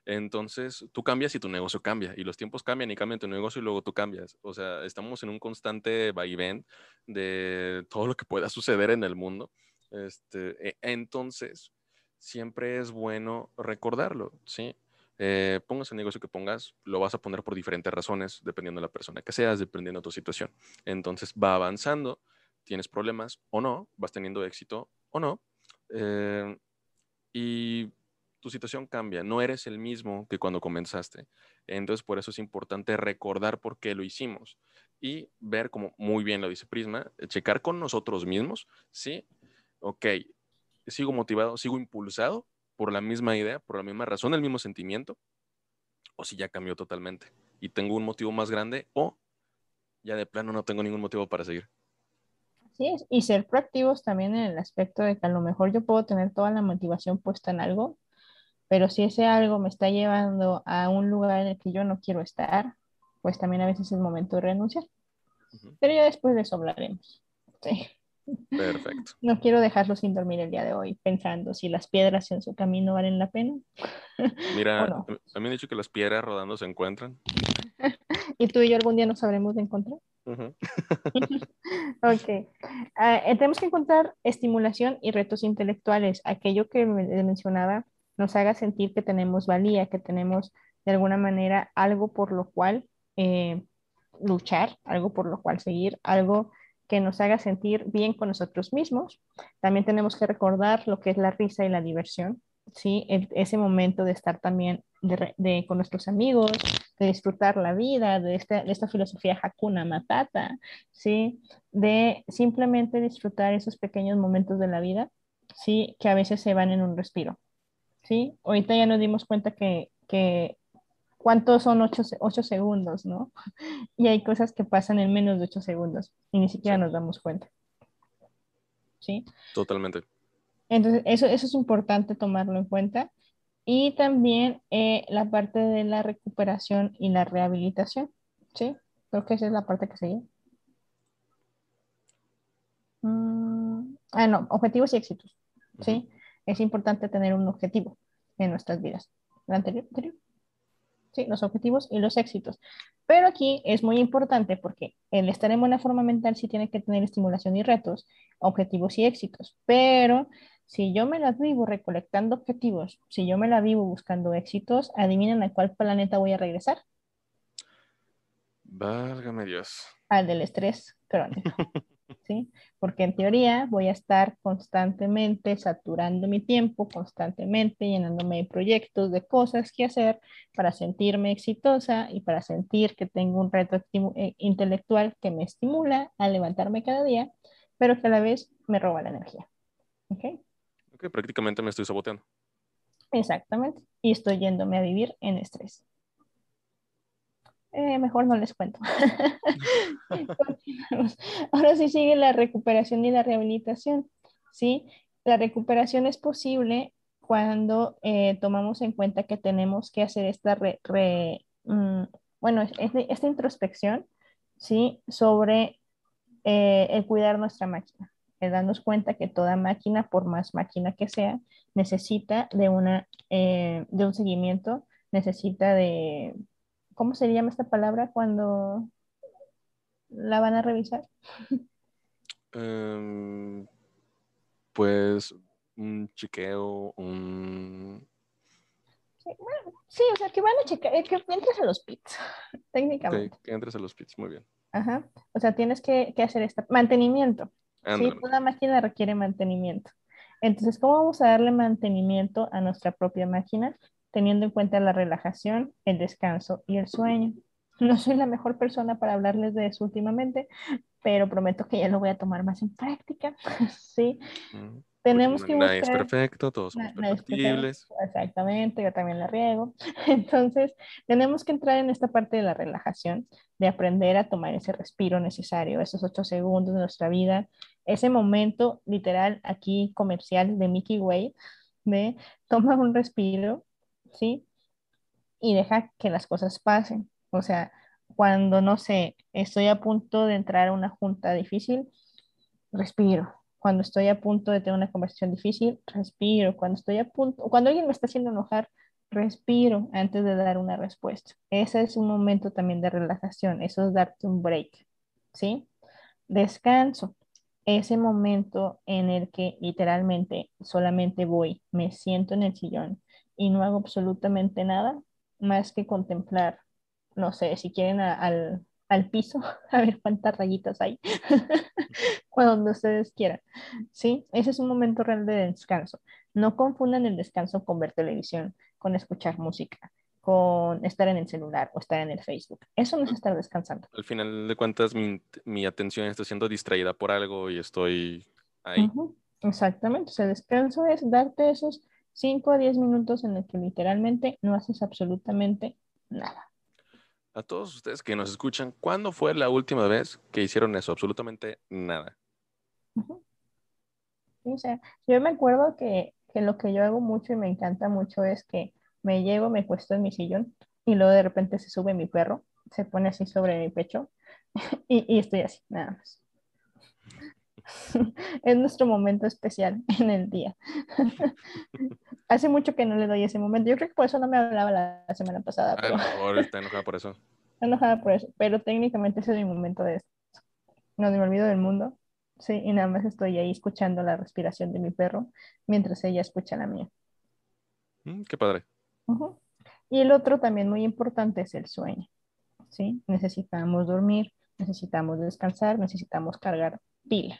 Entonces, tú cambias y tu negocio cambia, y los tiempos cambian y cambian tu negocio y luego tú cambias. O sea, estamos en un constante vaivén de todo lo que pueda suceder en el mundo. Este, e, entonces, siempre es bueno recordarlo, ¿sí? Eh, pongas el negocio que pongas, lo vas a poner por diferentes razones, dependiendo de la persona que seas, dependiendo de tu situación. Entonces va avanzando, tienes problemas o no, vas teniendo éxito o no, eh, y tu situación cambia, no eres el mismo que cuando comenzaste. Entonces por eso es importante recordar por qué lo hicimos y ver, como muy bien lo dice Prisma, checar con nosotros mismos, ¿sí? Ok, sigo motivado, sigo impulsado por la misma idea, por la misma razón, el mismo sentimiento, o si ya cambió totalmente y tengo un motivo más grande o ya de plano no tengo ningún motivo para seguir. Sí, y ser proactivos también en el aspecto de que a lo mejor yo puedo tener toda la motivación puesta en algo, pero si ese algo me está llevando a un lugar en el que yo no quiero estar, pues también a veces es momento de renunciar. Pero ya después de eso hablaremos. Sí. Perfecto. No quiero dejarlo sin dormir el día de hoy pensando si las piedras en su camino valen la pena. Mira, a mí me han dicho que las piedras rodando se encuentran. ¿Y tú y yo algún día nos sabremos de encontrar? ok. Ah, eh, tenemos que encontrar estimulación y retos intelectuales. Aquello que mencionaba nos haga sentir que tenemos valía, que tenemos de alguna manera algo por lo cual eh, luchar, algo por lo cual seguir, algo que nos haga sentir bien con nosotros mismos. También tenemos que recordar lo que es la risa y la diversión, ¿sí? ese momento de estar también de, con nuestros amigos, de disfrutar la vida, de esta, de esta filosofía Hakuna Matata, ¿sí? De simplemente disfrutar esos pequeños momentos de la vida, ¿sí? Que a veces se van en un respiro, ¿sí? Ahorita ya nos dimos cuenta que, que ¿cuántos son ocho, ocho, segundos, no? Y hay cosas que pasan en menos de ocho segundos y ni siquiera nos damos cuenta. ¿Sí? Totalmente. Entonces, eso, eso es importante tomarlo en cuenta. Y también eh, la parte de la recuperación y la rehabilitación. ¿Sí? Creo que esa es la parte que sigue. Mm, ah, no, objetivos y éxitos. ¿Sí? Es importante tener un objetivo en nuestras vidas. ¿La anterior? anterior? ¿Sí? los objetivos y los éxitos. Pero aquí es muy importante porque el estar en buena forma mental sí tiene que tener estimulación y retos, objetivos y éxitos. Pero si yo me la vivo recolectando objetivos, si yo me la vivo buscando éxitos, adivinen a cuál planeta voy a regresar. Válgame Dios. Al del estrés crónico. ¿sí? Porque en teoría voy a estar constantemente saturando mi tiempo, constantemente llenándome de proyectos, de cosas que hacer para sentirme exitosa y para sentir que tengo un reto eh, intelectual que me estimula a levantarme cada día, pero que a la vez me roba la energía. ¿Ok? Ok, prácticamente me estoy saboteando. Exactamente. Y estoy yéndome a vivir en estrés. Eh, mejor no les cuento. Ahora sí sigue la recuperación y la rehabilitación. ¿sí? La recuperación es posible cuando eh, tomamos en cuenta que tenemos que hacer esta, mm, bueno, esta introspección ¿sí? sobre eh, el cuidar nuestra máquina. El darnos cuenta que toda máquina, por más máquina que sea, necesita de, una, de un seguimiento, necesita de ¿cómo se llama esta palabra cuando la van a revisar? Em, pues un chequeo, un... Sí, o sea, que van a checar, eh, que entres a los pits, técnicamente. que entres a los pits, muy bien. Ajá, o sea, tienes que, hacer este mantenimiento. Sí, toda máquina requiere mantenimiento. Entonces, ¿cómo vamos a darle mantenimiento a nuestra propia máquina? Teniendo en cuenta la relajación, el descanso y el sueño. No soy la mejor persona para hablarles de eso últimamente, pero prometo que ya lo voy a tomar más en práctica. sí. Tenemos que buscar... es perfecto, todos somos perfectibles. Exactamente, yo también la riego. Entonces, tenemos que entrar en esta parte de la relajación, de aprender a tomar ese respiro necesario, esos ocho segundos de nuestra vida, ese momento literal aquí comercial de Mickey Way, de tomar un respiro, ¿sí? Y deja que las cosas pasen. O sea, cuando, no sé, estoy a punto de entrar a una junta difícil, respiro. Cuando estoy a punto de tener una conversación difícil, respiro. Cuando estoy a punto, cuando alguien me está haciendo enojar, respiro antes de dar una respuesta. Ese es un momento también de relajación, eso es darte un break, ¿sí? Descanso, ese momento en el que literalmente solamente voy, me siento en el sillón y no hago absolutamente nada más que contemplar, no sé, si quieren al, al piso, a ver cuántas rayitas hay, cuando ustedes quieran. ¿Sí? Ese es un momento real de descanso. No confundan el descanso con ver televisión, con escuchar música, con estar en el celular o estar en el Facebook. Eso no es estar descansando. Al final de cuentas, mi, mi atención está siendo distraída por algo y estoy ahí. Exactamente. O sea, descanso es darte esos 5 a 10 minutos en el que literalmente no haces absolutamente nada. A todos ustedes que nos escuchan, ¿cuándo fue la última vez que hicieron eso? Absolutamente nada. o sea, yo me acuerdo que, que, lo que yo hago mucho y me encanta mucho es que me llego, me cuesto en mi sillón y luego de repente se sube mi perro, se pone así sobre mi pecho y, y estoy así, nada más. es nuestro momento especial en el día. Hace mucho que no le doy ese momento. Yo creo que por eso no me hablaba la semana pasada. Pero... Ah, está enojada por eso. Está enojada por eso, pero técnicamente ese es mi momento de esto. No me olvido del mundo. Sí, y nada más estoy ahí escuchando la respiración de mi perro mientras ella escucha la mía. Mm, qué padre. Y el otro también muy importante es el sueño. ¿sí? Necesitamos dormir, necesitamos descansar, necesitamos cargar pila.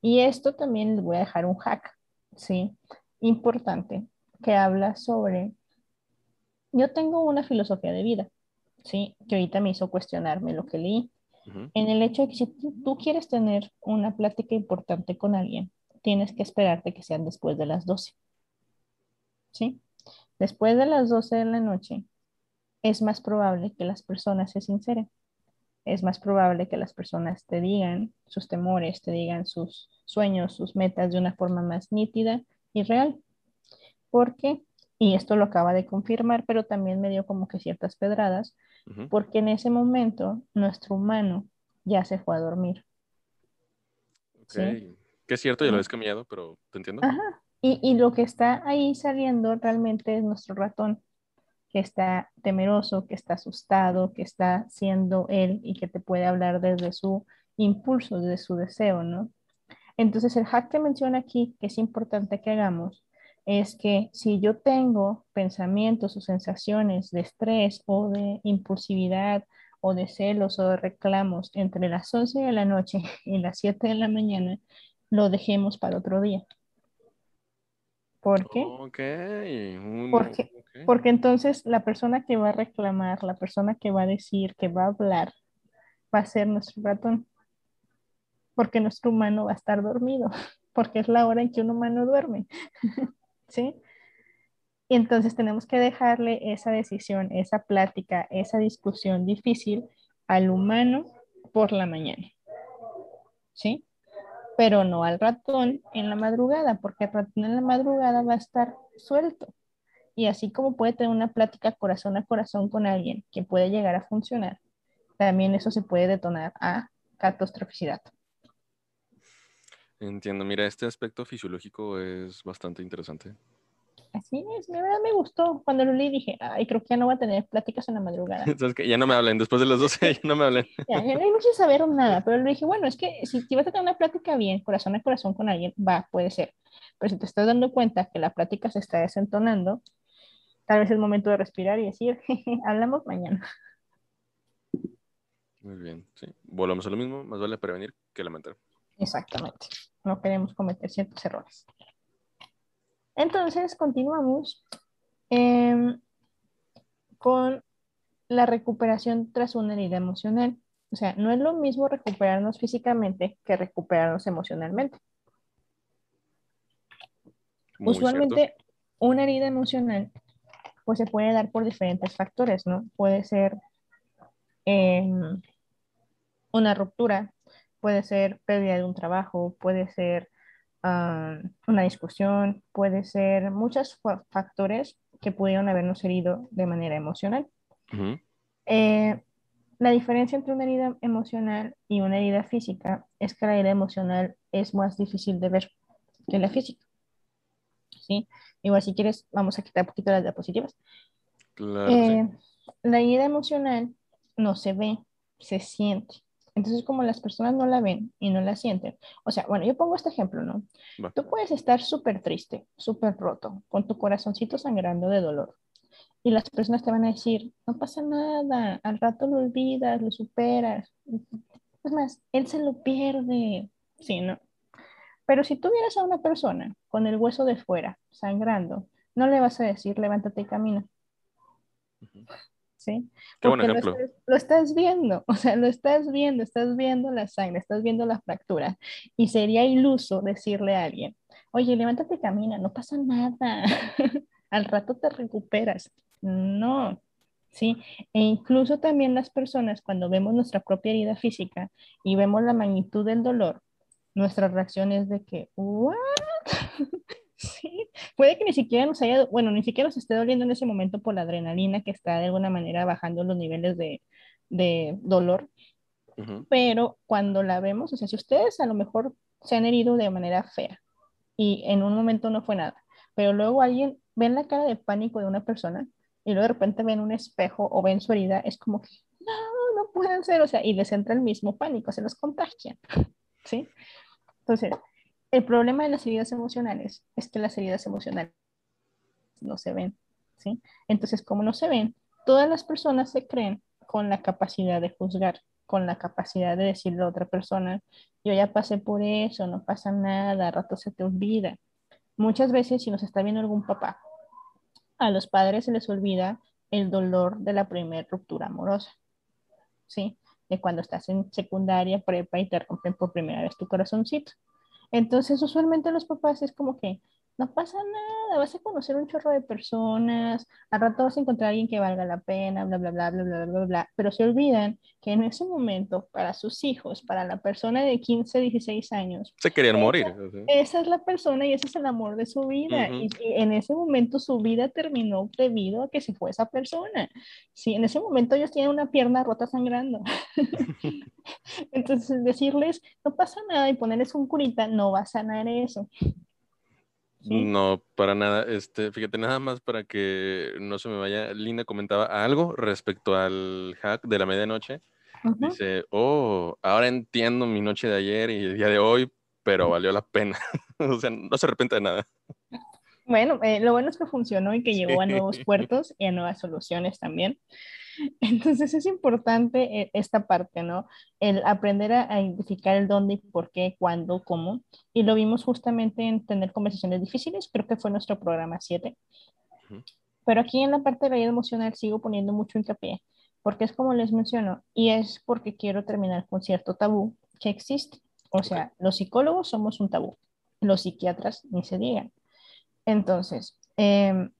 Y esto también les voy a dejar un hack, ¿sí? Importante, que habla sobre, yo tengo una filosofía de vida, ¿sí? Que ahorita me hizo cuestionarme lo que leí. En el hecho de que si tú, quieres tener una plática importante con alguien, tienes que esperarte que sean después de las 12. ¿Sí? Después de las 12 de la noche, es más probable que las personas se sinceren es más probable que las personas te digan sus temores, te digan sus sueños, sus metas de una forma más nítida y real. Porque, y esto lo acaba de confirmar, pero también me dio como que ciertas pedradas, porque en ese momento nuestro humano ya se fue a dormir. Ok, que es cierto, ya lo habéis cambiado, pero te entiendo. Ajá. Y, y lo que está ahí saliendo realmente es nuestro ratón que está temeroso, que está asustado, que está siendo él y que te puede hablar desde su impulso, desde su deseo, ¿no? Entonces el hack que menciona aquí, que es importante que hagamos, es que si yo tengo pensamientos o sensaciones de estrés o de impulsividad o de celos o de reclamos entre las 11 de la noche y las 7 de la mañana, lo dejemos para otro día. ¿Por qué? Porque porque entonces la persona que va a reclamar, la persona que va a decir, que va a hablar, va a ser nuestro ratón. Porque nuestro humano va a estar dormido, porque es la hora en que un humano duerme. ¿Sí? Y entonces tenemos que dejarle esa decisión, esa plática, esa discusión difícil al humano por la mañana. ¿Sí? Pero no al ratón en la madrugada, porque el ratón en la madrugada va a estar suelto. Y así como puede tener una plática corazón a corazón con alguien que puede llegar a funcionar, también eso se puede detonar a catastroficidad. Entiendo, mira, este aspecto fisiológico es bastante interesante. Así es, verdad me gustó. Cuando lo leí dije, ay, creo que ya no voy a tener pláticas en la madrugada. Entonces, que ya no me hablen, después de las 12 ya no me hablen. ya, ya no hay mucho saber nada, pero le dije, bueno, es que si, si vas a tener una plática bien, corazón a corazón con alguien, va, puede ser. Pero si te estás dando cuenta que la plática se está desentonando, tal vez es momento de respirar y decir, hablamos mañana. Muy bien, sí. Volvamos a lo mismo, más vale prevenir que lamentar. Exactamente. No queremos cometer ciertos errores. Entonces, continuamos em, con la recuperación tras una herida emocional. O sea, no es lo mismo recuperarnos físicamente que recuperarnos emocionalmente. Usualmente, una herida emocional pues se puede dar por diferentes factores, ¿no? Puede ser em, una ruptura, puede ser pérdida de un trabajo, puede ser una discusión, puede ser muchos factores que pudieron habernos herido de manera emocional. Eh, la diferencia entre una herida emocional y una herida física es que la herida emocional es más difícil de ver que la física. ¿sí? Igual si quieres, vamos a quitar un poquito las diapositivas. Claro, eh, La herida emocional no se ve, se siente. Entonces, como las personas no la ven y no la sienten, o sea, bueno, yo pongo este ejemplo, ¿no? Tú puedes estar súper triste, súper roto, con tu corazoncito sangrando de dolor. Y las personas te van a decir, no pasa nada, al rato lo olvidas, lo superas. Es más, él se lo pierde. Sí, ¿no? Pero si tú a una persona con el hueso de fuera, sangrando, no le vas a decir, levántate y camina. ¿Sí? Qué buen ejemplo. Lo estás, viendo, o sea, lo estás viendo, estás viendo la sangre, estás viendo la fractura. Y sería iluso decirle a alguien, oye, levántate y camina, no pasa nada. Al rato te recuperas. No, ¿sí? E incluso también las personas, cuando vemos nuestra propia herida física y vemos la magnitud del dolor, nuestra reacción es de que, ¿what? sí, puede que ni siquiera nos haya, bueno, ni siquiera nos esté doliendo en ese momento por la adrenalina que está de alguna manera bajando los niveles de, de dolor, pero cuando la vemos, o sea, si ustedes a lo mejor se han herido de manera fea y en un momento no fue nada, pero luego alguien ve la cara de pánico de una persona y luego de repente ven un espejo o ven su herida, es como que no, no pueden ser, o sea, y les entra el mismo pánico, se los contagian, ¿sí? Entonces, el problema de las heridas emocionales es que las heridas emocionales no se ven, ¿sí? Entonces, como no se ven, todas las personas se creen con la capacidad de juzgar, con la capacidad de decirle a otra persona, yo ya pasé por eso, no pasa nada, a rato se te olvida. Muchas veces, si nos está viendo algún papá, a los padres se les olvida el dolor de la primera ruptura amorosa, ¿sí? De cuando estás en secundaria, prepa y te rompen por primera vez tu corazoncito. Entonces, usualmente los papás es como que, no pasa nada, vas a conocer un chorro de personas, al rato vas a encontrar a alguien que valga la pena, bla, bla, bla, bla, bla, bla, bla, pero se olvidan que en ese momento, para sus hijos, para la persona de 15, 16 años, se querían morir. Esa es la persona y ese es el amor de su vida. y, en ese momento su vida terminó debido a que se fue esa persona. Sí, en ese momento ellos tienen una pierna rota sangrando. Entonces, decirles, no pasa nada y ponerles un curita no va a sanar eso. No, para nada. Este, fíjate, nada más para que no se me vaya. Linda comentaba algo respecto al hack de la medianoche. Dice, oh, ahora entiendo mi noche de ayer y el día de hoy, pero valió la pena. o sea, no se arrepiente de nada. Bueno, eh, lo bueno es que funcionó y que llegó a nuevos puertos y a nuevas soluciones también. Entonces es importante eh, esta parte, ¿no? El aprender a, identificar el dónde y por qué, cuándo, cómo. Y lo vimos justamente en tener conversaciones difíciles, creo que fue nuestro programa 7. Pero aquí en la parte de la vida emocional sigo poniendo mucho hincapié, porque es como les menciono, y es porque quiero terminar con cierto tabú que existe. O sea, los psicólogos somos un tabú, los psiquiatras ni se digan. Entonces, em,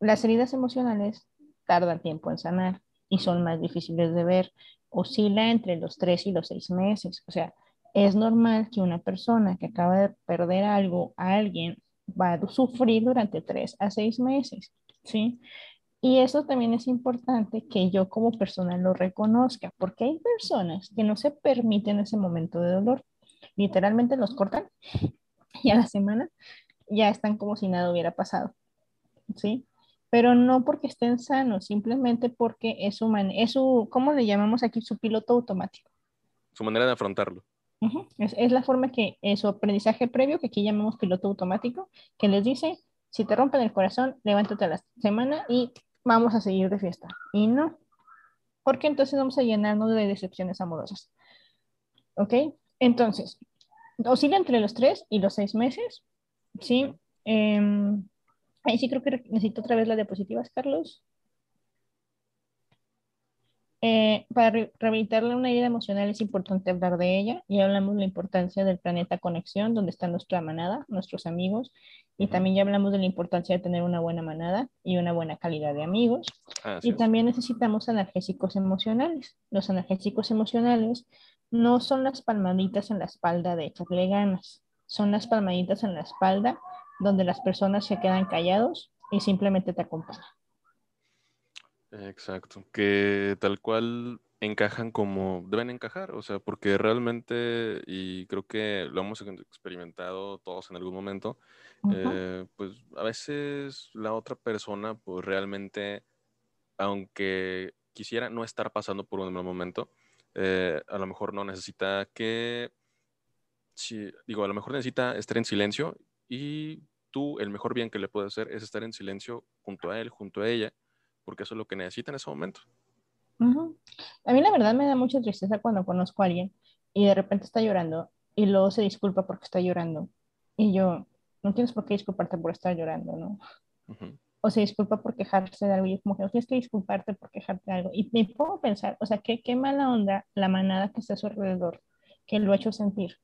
las heridas emocionales tardan tiempo en sanar y son más difíciles de ver. Oscila entre los tres y los seis meses. O sea, es normal que una persona que acaba de perder algo a alguien va a sufrir durante tres a seis meses, ¿sí? Y eso también es importante que yo como persona lo reconozca, porque hay personas que no se permiten ese momento de dolor. Literalmente los cortan y a la semana ya están como si nada hubiera pasado, ¿sí? Pero no porque estén sanos, simplemente porque es su, es su, ¿cómo le llamamos aquí? Su piloto automático. Su manera de afrontarlo. es, es, la forma que es su aprendizaje previo, que aquí llamamos piloto automático, que les dice, si te rompen el corazón, levántate a la semana y vamos a seguir de fiesta. Y no, porque entonces vamos a llenarnos de decepciones amorosas. ¿Ok? Entonces, oscila entre los tres y los seis meses, ¿sí? Eh, Ahí sí creo que necesito otra vez las diapositivas, Carlos. Eh, para rehabilitarle una herida emocional es importante hablar de ella y hablamos de la importancia del planeta conexión, donde está nuestra manada, nuestros amigos, y también ya hablamos de la importancia de tener una buena manada y una buena calidad de amigos. y también necesitamos analgésicos emocionales. Los analgésicos emocionales no son las palmaditas en la espalda de echarle ganas, son las palmaditas en la espalda donde las personas se quedan callados y simplemente te acompañan. Exacto, que tal cual encajan como deben encajar, o sea, porque realmente, y creo que lo hemos experimentado todos en algún momento, eh, pues a veces la otra persona, pues realmente, aunque quisiera no estar pasando por un mal momento, eh, a lo mejor no necesita que, si, digo, a lo mejor necesita estar en silencio y tú el mejor bien que le puedes hacer es estar en silencio junto a él, junto a ella, porque eso es lo que necesita en ese momento. A mí la verdad me da mucha tristeza cuando conozco a alguien y de repente está llorando y luego se disculpa porque está llorando. Y yo, no tienes por qué disculparte por estar llorando, ¿no? O se disculpa por quejarse de algo y yo como que no tienes que disculparte por quejarte de algo. Y me puedo pensar, o sea, qué, qué mala onda la manada que está a su alrededor, que lo ha hecho sentir,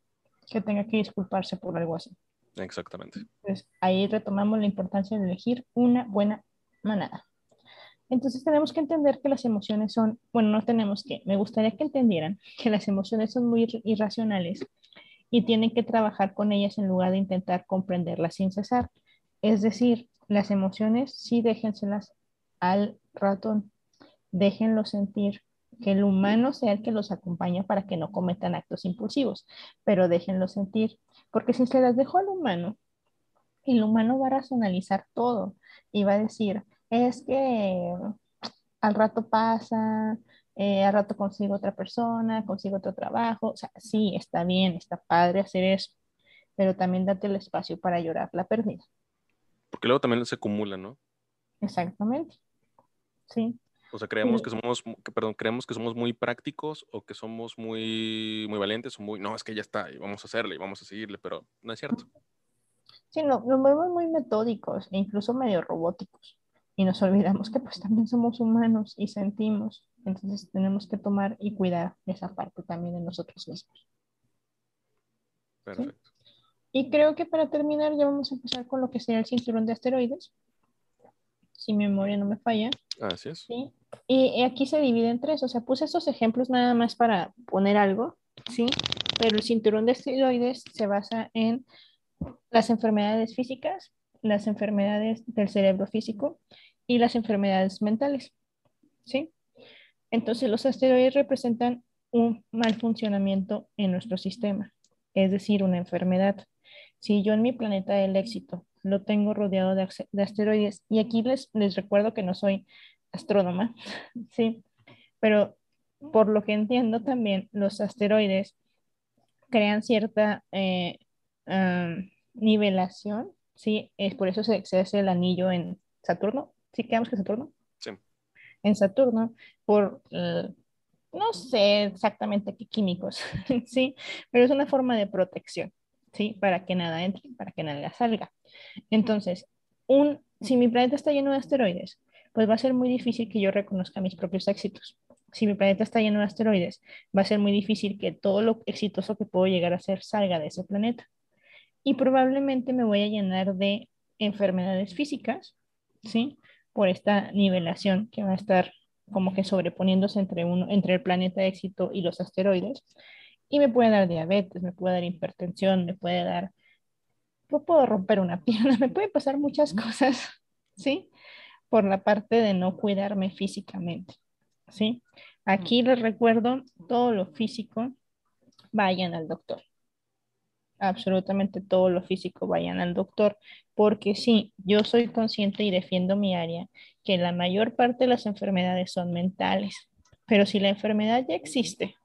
que tenga que disculparse por algo así. Exactamente. Entonces, ahí retomamos la importancia de elegir una buena manada. Entonces tenemos que entender que las emociones son, bueno, no tenemos que, me gustaría que entendieran que las emociones son muy irracionales y tienen que trabajar con ellas en lugar de intentar comprenderlas sin cesar. Es decir, las emociones sí déjenselas al ratón, déjenlo sentir, que el humano sea el que los acompaña para que no cometan actos impulsivos, pero déjenlo sentir, porque si se las dejo al humano, el humano va a racionalizar todo y va a decir, es que al rato pasa, eh, al rato consigo otra persona, consigo otro trabajo, o sea, sí, está bien, está padre hacer eso, pero también date el espacio para llorar la pérdida. Porque luego también se acumula, ¿no? Exactamente. Sí. O sea, creemos que somos, perdón, creemos que somos muy prácticos o que somos muy, muy valientes o muy, no, es que ya está, y vamos a hacerle, y vamos a seguirle, pero no es cierto. Sí, no, nos vemos muy metódicos e incluso medio robóticos. Y nos olvidamos que pues también somos humanos y sentimos. Entonces tenemos que tomar y cuidar esa parte también de nosotros mismos. Perfecto. Y creo que para terminar ya vamos a empezar con lo que sería el cinturón de asteroides. Si mi memoria no me falla. Así es. ¿sí? Y aquí se divide en tres, o sea, puse estos ejemplos nada más para poner algo, ¿sí? Pero el cinturón de esteroides se basa en las enfermedades físicas, las enfermedades del cerebro físico y las enfermedades mentales, ¿sí? Entonces, los asteroides representan un mal funcionamiento en nuestro sistema, es decir, una enfermedad. Si yo en mi planeta del éxito lo tengo rodeado de, de asteroides, y aquí les, les recuerdo que no soy astrónoma, ¿sí? Pero por lo que entiendo también, los asteroides crean cierta eh, nivelación, ¿sí? Es por eso se, hace el anillo en Saturno, ¿sí quedamos que Saturno? Sí. En Saturno, por, eh, no sé exactamente qué químicos, ¿sí? Pero es una forma de protección, ¿sí? Para que nada entre, para que nada salga. Entonces, un, si mi planeta está lleno de asteroides, pues va a ser muy difícil que yo reconozca mis propios éxitos. Si mi planeta está lleno de asteroides, va a ser muy difícil que todo lo exitoso que puedo llegar a ser salga de ese planeta. Y probablemente me voy a llenar de enfermedades físicas, ¿sí? Por esta nivelación que va a estar como que sobreponiéndose entre, uno, entre el planeta éxito y los asteroides. Y me puede dar diabetes, me puede dar hipertensión, me puede dar, puedo romper una pierna, me puede pasar muchas cosas, ¿sí? Por la parte de no cuidarme físicamente, ¿sí? Aquí les recuerdo, todo lo físico, vayan al doctor. Absolutamente todo lo físico, vayan al doctor, porque sí, yo soy consciente y defiendo mi área, que la mayor parte de las enfermedades son mentales, pero si la enfermedad ya existe,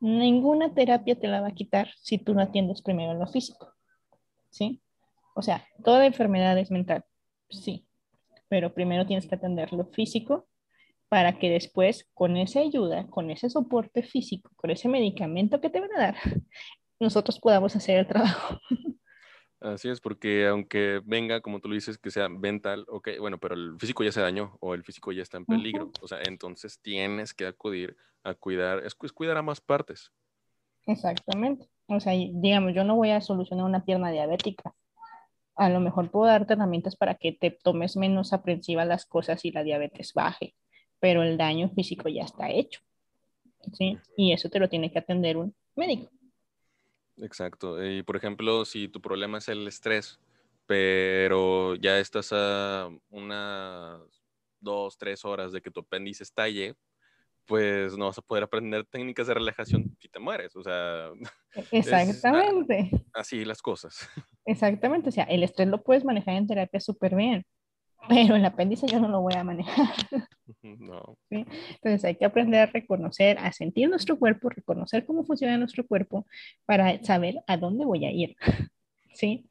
ninguna terapia te la va a quitar si tú no atiendes primero lo físico, ¿sí? O sea, toda enfermedad es mental, sí, pero primero tienes que atender lo físico para que después, con esa ayuda, con ese soporte físico, con ese medicamento que te van a dar, nosotros podamos hacer el trabajo. Así es, porque aunque venga, como tú lo dices, que sea mental, ok, bueno, pero el físico ya se dañó o el físico ya está en peligro. O sea, entonces tienes que acudir a cuidar, es, es, cuidar a más partes. Exactamente. O sea, digamos, yo no voy a solucionar una pierna diabética, a lo mejor puedo darte herramientas para que te tomes menos aprensiva las cosas y la diabetes baje, pero el daño físico ya está hecho. ¿sí? Y eso te lo tiene que atender un médico. Exacto. Y por ejemplo, si tu problema es el estrés, pero ya estás a unas dos, tres horas de que tu apéndice estalle, pues no vas a poder aprender técnicas de relajación si te mueres. O sea, exactamente. así las cosas. Exactamente. O sea, el estrés lo puedes manejar en terapia súper bien, pero el apéndice yo no lo voy a manejar. No. ¿Sí? Entonces hay que aprender a reconocer, a sentir nuestro cuerpo, reconocer cómo funciona nuestro cuerpo para saber a dónde voy a ir. ¿Sí?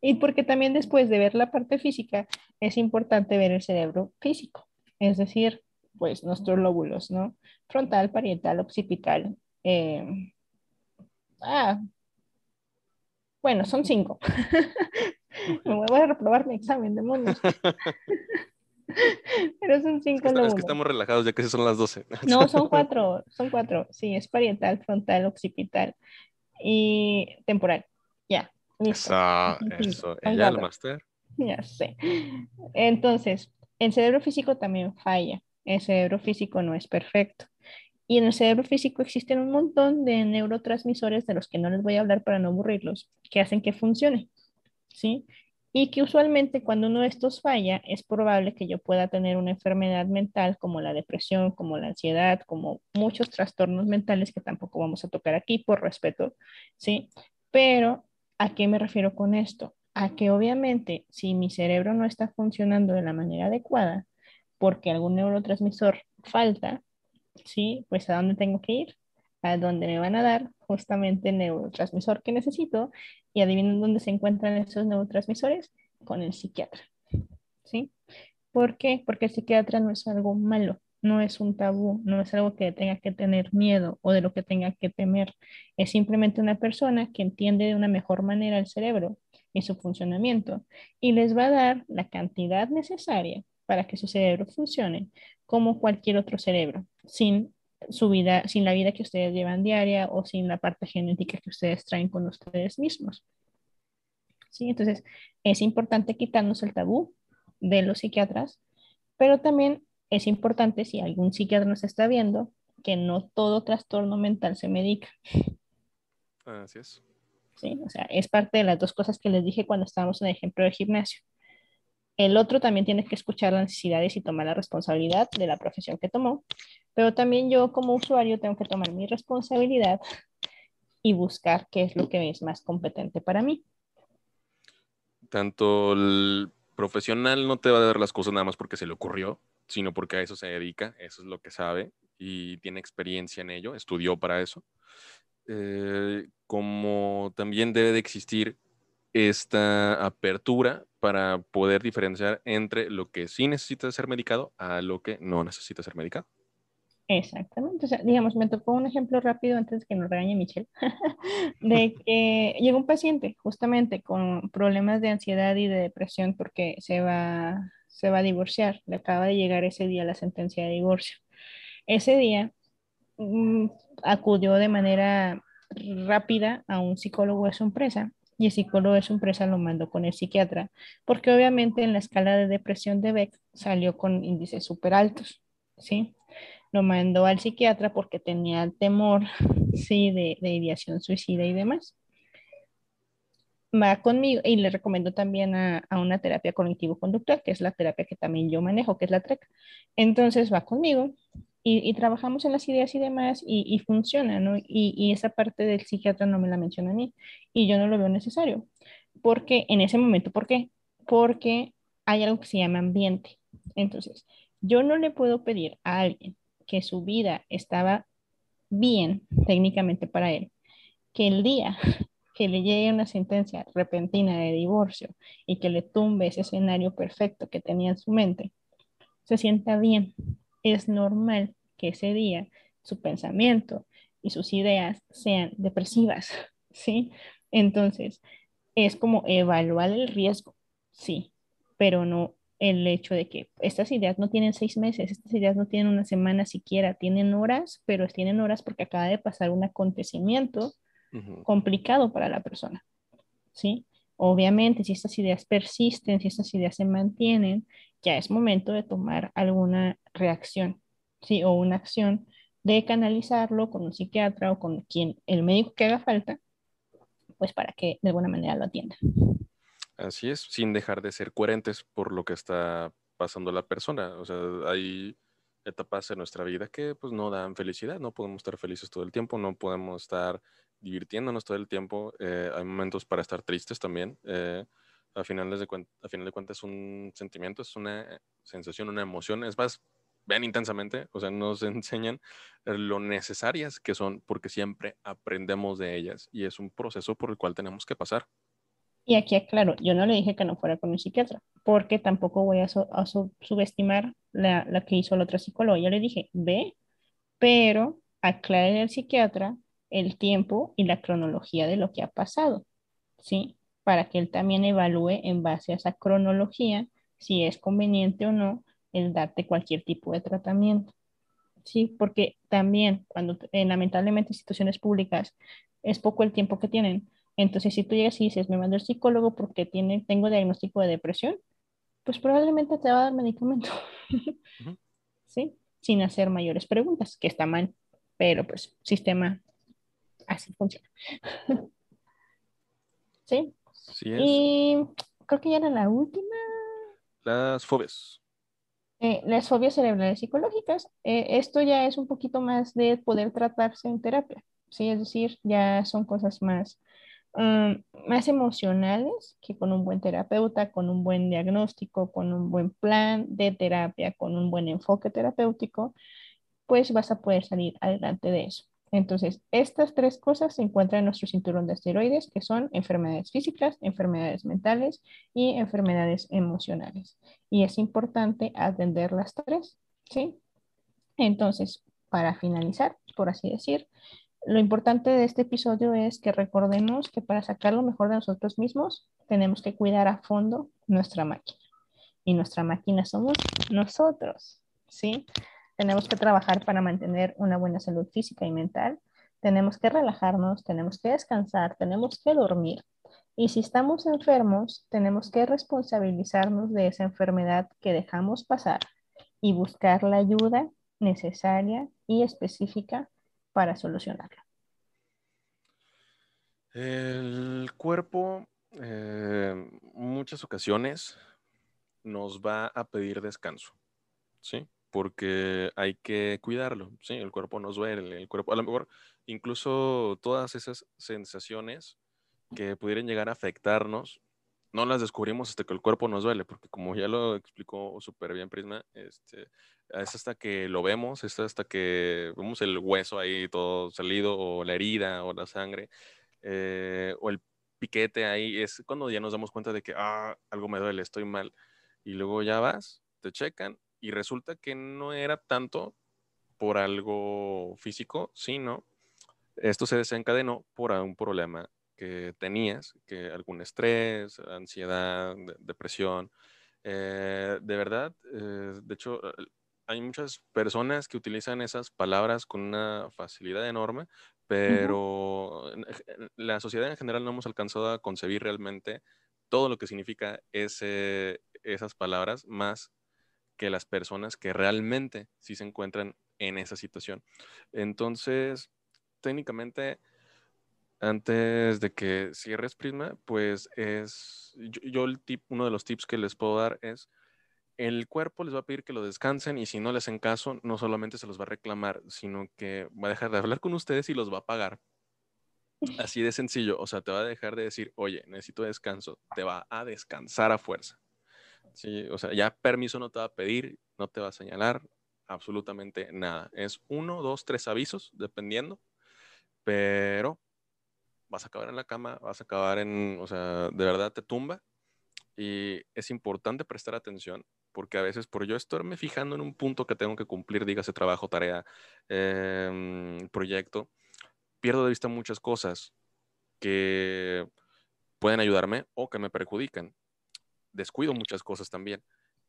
Y porque también después de ver la parte física, es importante ver el cerebro físico. Es decir, pues nuestros lóbulos, ¿no? Frontal, parietal, occipital. Eh, ah, bueno, son cinco. Me voy a reprobar mi examen, demonios. Pero son cinco lóbulos. Es que estamos relajados, ya que son las doce. no, son cuatro, son cuatro. Sí, es parietal, frontal, occipital y temporal. Ya. Eso, eso. ¿Ella el máster? Ya sé. Entonces, el cerebro físico también falla el cerebro físico no es perfecto. Y en el cerebro físico existen un montón de neurotransmisores de los que no les voy a hablar para no aburrirlos, que hacen que funcione. ¿Sí? y que usualmente cuando uno de estos falla es probable que yo pueda tener una enfermedad mental como la depresión, como la ansiedad, como muchos trastornos mentales que tampoco vamos a tocar aquí por respeto, ¿sí? Pero, ¿a qué me refiero con esto? A que obviamente si mi cerebro no está funcionando de la manera adecuada porque algún neurotransmisor falta, ¿sí? Pues a dónde tengo que ir? A dónde me van a dar justamente el neurotransmisor que necesito y adivinen dónde se encuentran esos neurotransmisores con el psiquiatra. ¿Sí? ¿Por qué? Porque el psiquiatra no es algo malo, no es un tabú, no es algo que tenga que tener miedo o de lo que tenga que temer. Es simplemente una persona que entiende de una mejor manera el cerebro y su funcionamiento y les va a dar la cantidad necesaria para que su cerebro funcione como cualquier otro cerebro, sin su vida, sin la vida que ustedes llevan diaria o sin la parte genética que ustedes traen con ustedes mismos. ¿Sí? Entonces, es importante quitarnos el tabú de los psiquiatras, pero también es importante, si algún psiquiatra nos está viendo, que no todo trastorno mental se medica. Así es. Sí, o sea, es parte de las dos cosas que les dije cuando estábamos en el ejemplo del gimnasio. El otro también tiene que escuchar las necesidades y tomar la responsabilidad de la profesión que tomó, pero también yo como usuario tengo que tomar mi responsabilidad y buscar qué es lo que es más competente para mí. Tanto el profesional no te va a dar las cosas nada más porque se le ocurrió, sino porque a eso se dedica, eso es lo que sabe y tiene experiencia en ello, estudió para eso. Eh, como también debe de existir esta apertura para poder diferenciar entre lo que sí necesita ser medicado a lo que no necesita ser medicado. Exactamente. O sea, digamos, me tocó un ejemplo rápido antes que nos regañe Michelle, de que llegó un paciente justamente con problemas de ansiedad y de depresión porque se va, se va a divorciar. Le acaba de llegar ese día la sentencia de divorcio. Ese día mm, acudió de manera rápida a un psicólogo de su empresa y el psicólogo de su empresa lo mandó con el psiquiatra, porque obviamente en la escala de depresión de Beck salió con índices súper altos, ¿sí? Lo mandó al psiquiatra porque tenía temor, sí, de, de ideación suicida y demás. Va conmigo y le recomiendo también a, a una terapia cognitivo-conductual, que es la terapia que también yo manejo, que es la TREC. Entonces va conmigo y, trabajamos en las ideas y demás y, funciona, ¿no? Y, esa parte del psiquiatra no me la menciona a mí y yo no lo veo necesario. Porque en ese momento, ¿por qué? Porque hay algo que se llama ambiente. Entonces, yo no le puedo pedir a alguien que su vida estaba bien técnicamente para él, que el día que le llegue una sentencia repentina de divorcio y que le tumbe ese escenario perfecto que tenía en su mente, se sienta bien. Es normal que ese día su pensamiento y sus ideas sean depresivas, ¿sí? Entonces, es como evaluar el riesgo, sí, pero no el hecho de que estas ideas no tienen seis meses, estas ideas no tienen una semana siquiera, tienen horas, pero tienen horas porque acaba de pasar un acontecimiento complicado para la persona, ¿sí? Obviamente, si estas ideas persisten, si estas ideas se mantienen, ya es momento de tomar alguna reacción, ¿sí? O una acción de canalizarlo con un psiquiatra o con quien, el médico que haga falta, pues para que de alguna manera lo atienda. Así es, sin dejar de ser coherentes por lo que está pasando la persona. O sea, hay etapas en nuestra vida que pues no dan felicidad, no podemos estar felices todo el tiempo, no podemos estar divirtiéndonos todo el tiempo, eh, hay momentos para estar tristes también. Eh, a, final de a final de cuentas es un sentimiento, es una sensación, una emoción, es más, vean intensamente, o sea, nos enseñan lo necesarias que son porque siempre aprendemos de ellas y es un proceso por el cual tenemos que pasar. Y aquí aclaro, yo no le dije que no fuera con un psiquiatra, porque tampoco voy a, subestimar la, la, que hizo la otra psicóloga. Yo le dije, ve, pero aclare al psiquiatra el tiempo y la cronología de lo que ha pasado, ¿sí? Para que él también evalúe en base a esa cronología si es conveniente o no el darte cualquier tipo de tratamiento. Sí, porque también cuando eh, lamentablemente instituciones públicas es poco el tiempo que tienen. Entonces, si tú llegas y dices, me mando al psicólogo porque tiene, tengo diagnóstico de depresión, pues probablemente te va a dar medicamento. ¿Sí? Sin hacer mayores preguntas, que está mal, pero pues sistema así funciona. ¿Sí? Sí es. Y creo que ya era la última. Las fobias. Eh, las fobias cerebrales psicológicas. Eh, esto ya es un poquito más de poder tratarse en terapia, ¿sí? Es decir, ya son cosas más, mm, más emocionales que con un buen terapeuta, con un buen diagnóstico, con un buen plan de terapia, con un buen enfoque terapéutico, pues vas a poder salir adelante de eso. Entonces, estas tres cosas se encuentran en nuestro cinturón de esteroides, que son enfermedades físicas, enfermedades mentales y enfermedades emocionales. Y es importante atender las tres, ¿sí? Entonces, para finalizar, por así decir, lo importante de este episodio es que recordemos que para sacar lo mejor de nosotros mismos, tenemos que cuidar a fondo nuestra máquina. Y nuestra máquina somos nosotros, ¿sí? Tenemos que trabajar para mantener una buena salud física y mental. Tenemos que relajarnos, tenemos que descansar, tenemos que dormir. Y si estamos enfermos, tenemos que responsabilizarnos de esa enfermedad que dejamos pasar y buscar la ayuda necesaria y específica para solucionarla. El cuerpo, eh, muchas ocasiones, nos va a pedir descanso, ¿sí? Porque hay que cuidarlo, ¿sí? El cuerpo nos duele, el cuerpo, a lo mejor incluso todas esas sensaciones que pudieran llegar a afectarnos, no las descubrimos hasta que el cuerpo nos duele, porque como ya lo explicó súper bien Prisma, este, es hasta que lo vemos, es hasta que vemos el hueso ahí todo salido, o la herida, o la sangre, eh, o el piquete ahí, es cuando ya nos damos cuenta de que, ah, algo me duele, estoy mal, y luego ya vas, te checan y resulta que no era tanto por algo físico, sino esto se desencadenó por un problema que tenías, que algún estrés, ansiedad, depresión. Eh, de verdad, eh, de hecho, hay muchas personas que utilizan esas palabras con una facilidad enorme, pero la sociedad en general no hemos alcanzado a concebir realmente todo lo que significa ese, esas palabras, más que las personas que realmente sí se encuentran en esa situación. Entonces, técnicamente, antes de que cierres Prisma, pues es, yo, el tip, uno de los tips que les puedo dar es, el cuerpo les va a pedir que lo descansen y si no les hacen caso, no solamente se los va a reclamar, sino que va a dejar de hablar con ustedes y los va a pagar. Así de sencillo, o sea, te va a dejar de decir, oye, necesito descanso, te va a descansar a fuerza. Sí, o sea, ya permiso no te va a pedir, no te va a señalar absolutamente nada. Es uno, dos, tres avisos, dependiendo, pero vas a acabar en la cama, vas a acabar en, o sea, de verdad te tumba y es importante prestar atención porque a veces por yo estarme fijando en un punto que tengo que cumplir, dígase trabajo, tarea, em, proyecto, pierdo de vista muchas cosas que pueden ayudarme o que me perjudican descuido muchas cosas también.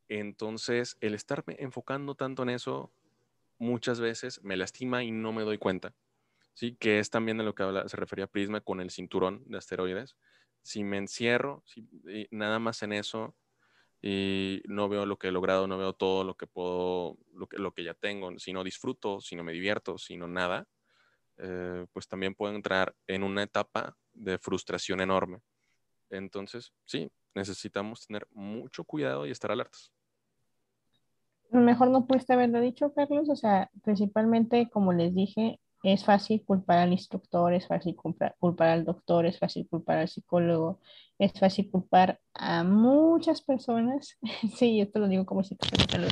Entonces, el estarme enfocando tanto en eso muchas veces me lastima y no me doy cuenta. Sí, que es también de lo que se refería Prisma con el cinturón de asteroides. Si me encierro si, nada más en eso y no veo lo que he logrado, no veo todo lo que puedo, lo que, lo que ya tengo, si no disfruto, si no me divierto, si no nada, eh, pues también puedo entrar en una etapa de frustración enorme. Entonces, sí, necesitamos tener mucho cuidado y estar alertas. Mejor no pudiste haberlo dicho, Carlos. O sea, principalmente, como les dije, es fácil culpar al instructor, es fácil culpar, al doctor, es fácil culpar al psicólogo, es fácil culpar a muchas personas. sí, esto lo digo como si de salud.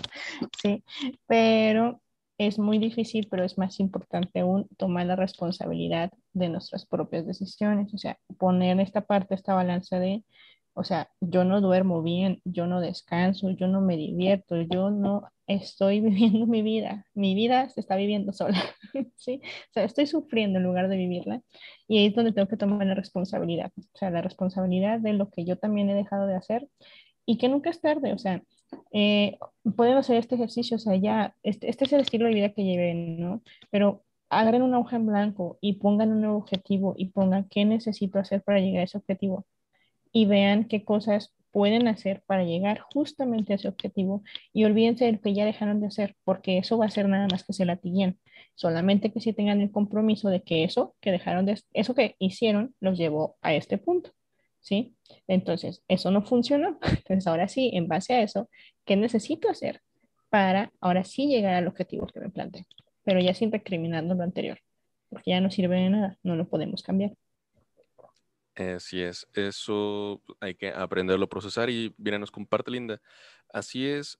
Sí, pero es muy difícil, pero es más importante aún tomar la responsabilidad de nuestras propias decisiones. O sea, poner esta parte, esta balanza de o sea, yo no duermo bien, yo no descanso, yo no me divierto, yo no estoy viviendo mi vida, mi vida se está viviendo sola, ¿sí? O sea, estoy sufriendo en lugar de vivirla y ahí es donde tengo que tomar la responsabilidad, o sea, la responsabilidad de lo que yo también he dejado de hacer y que nunca es tarde, o sea, eh, pueden hacer este ejercicio, o sea, ya, este, este es el estilo de vida que lleven, ¿no? Pero agarren una hoja en blanco y pongan un nuevo objetivo y pongan qué necesito hacer para llegar a ese objetivo y vean qué cosas pueden hacer para llegar justamente a ese objetivo y olvídense de lo que ya dejaron de hacer, porque eso va a ser nada más que se latiguen. Solamente que si tengan el compromiso de que eso que dejaron de, eso que hicieron los llevó a este punto. ¿sí? Entonces, eso no funcionó. Entonces, ahora sí, en base a eso, ¿qué necesito hacer para ahora sí llegar al objetivo que me planteé? Pero ya sin recriminando lo anterior, porque ya no sirve de nada, no lo podemos cambiar. Así es, eso hay que aprenderlo a procesar y bien nos comparte Linda. Así es,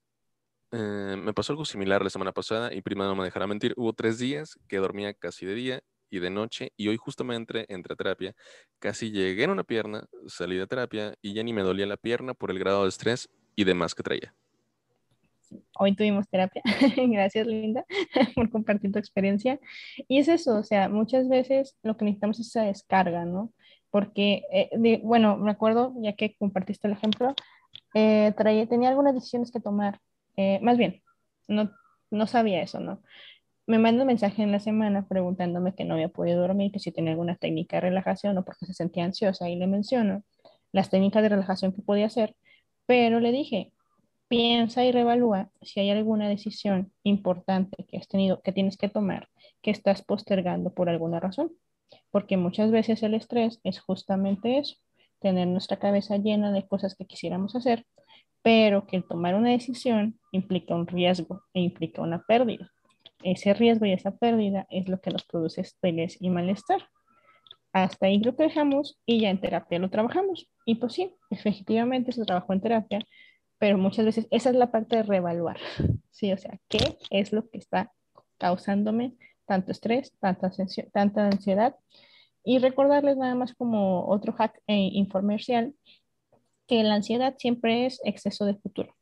eh, me pasó algo similar la semana pasada y prima no me dejará mentir, hubo tres días que dormía casi de día y de noche y hoy justamente entré a terapia, casi llegué en una pierna, salí de terapia y ya ni me dolía la pierna por el grado de estrés y demás que traía. Hoy tuvimos terapia. Gracias, Linda, por compartir tu experiencia. Y es eso, o sea, muchas veces lo que necesitamos es esa descarga, ¿no? Porque, eh, bueno, me acuerdo, ya que compartiste el ejemplo, eh, tenía algunas decisiones que tomar. Eh, más bien, no, no sabía eso, ¿no? me manda un mensaje en la semana preguntándome que no había podido dormir, que si tenía alguna técnica de relajación o porque se sentía ansiosa y le menciono las técnicas de relajación que podía hacer, pero le dije, piensa y revalúa si hay alguna decisión importante que has tenido, que tienes que tomar, que estás postergando por alguna razón, porque muchas veces el estrés es justamente eso, tener nuestra cabeza llena de cosas que quisiéramos hacer, pero que el tomar una decisión implica un riesgo e implica una pérdida ese riesgo y esa pérdida es lo que nos produce estrés y malestar. Hasta ahí lo que dejamos y ya en terapia lo trabajamos. Y pues sí, efectivamente se trabajó en terapia, pero muchas veces esa es la parte de reevaluar. Sí, o sea, ¿qué es lo que está causándome tanto estrés, tanta, ansiedad? Y recordarles nada más como otro hack e informercial, que la ansiedad siempre es exceso de futuro.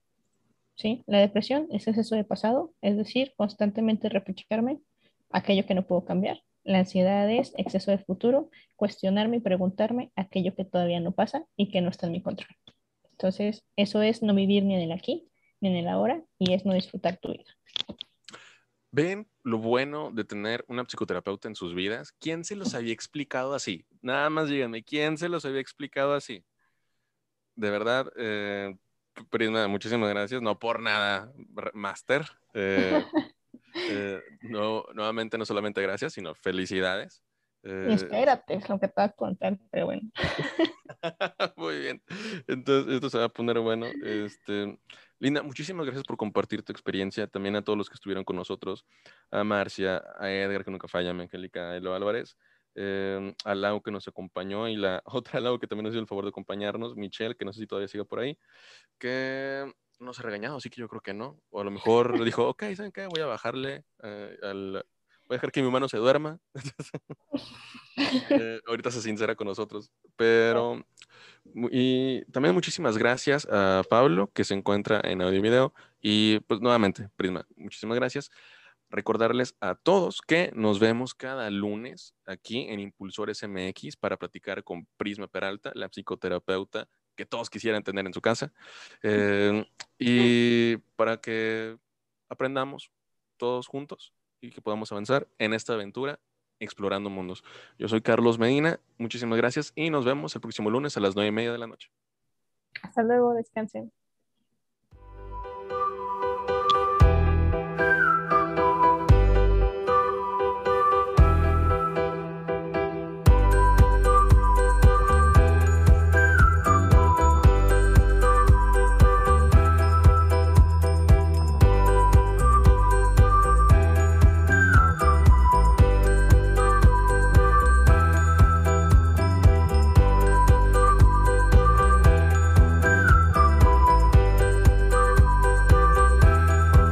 ¿sí? La depresión es exceso de pasado, es decir, constantemente reprocharme aquello que no puedo cambiar. La ansiedad es exceso de futuro, cuestionarme y preguntarme aquello que todavía no pasa y que no está en mi control. Entonces, eso es no vivir ni en el aquí ni en el ahora y es no disfrutar tu vida. ¿Ven lo bueno de tener una psicoterapeuta en sus vidas? ¿Quién se los había explicado así? Nada más díganme, ¿quién se los había explicado así? De verdad, eh, Prisma, muchísimas gracias. No por nada, Master. Eh, eh, no, nuevamente, no solamente gracias, sino felicidades. Eh, Espérate, es lo que te voy a contar, pero bueno. Muy bien. Entonces, esto se va a poner bueno. Este, Linda, muchísimas gracias por compartir tu experiencia. También a todos los que estuvieron con nosotros, a Marcia, a Edgar, que nunca falla, a Angélica, a Elo Álvarez eh, a Lau que nos acompañó y la otra Lau que también nos dio el favor de acompañar,nos Michelle, que no sé si todavía sigue por ahí, que no se ha regañado, así que yo creo que no. O a lo mejor le dijo, ok, ¿saben qué? Voy a bajarle eh, al... Voy a dejar que mi humano se duerma. eh, ahorita se sincera con nosotros. Pero... Y también muchísimas gracias a Pablo, que se encuentra en audio y video. Y pues nuevamente, Prisma, muchísimas gracias. Recordarles a todos que nos vemos cada lunes aquí en Impulsores MX para platicar con Prisma Peralta, la psicoterapeuta que todos quisieran tener en su casa, eh, y para que aprendamos todos juntos y que podamos avanzar en esta aventura explorando mundos. Yo soy Carlos Medina, muchísimas gracias y nos vemos el próximo lunes a las nueve y media de la noche. Hasta luego, descansen.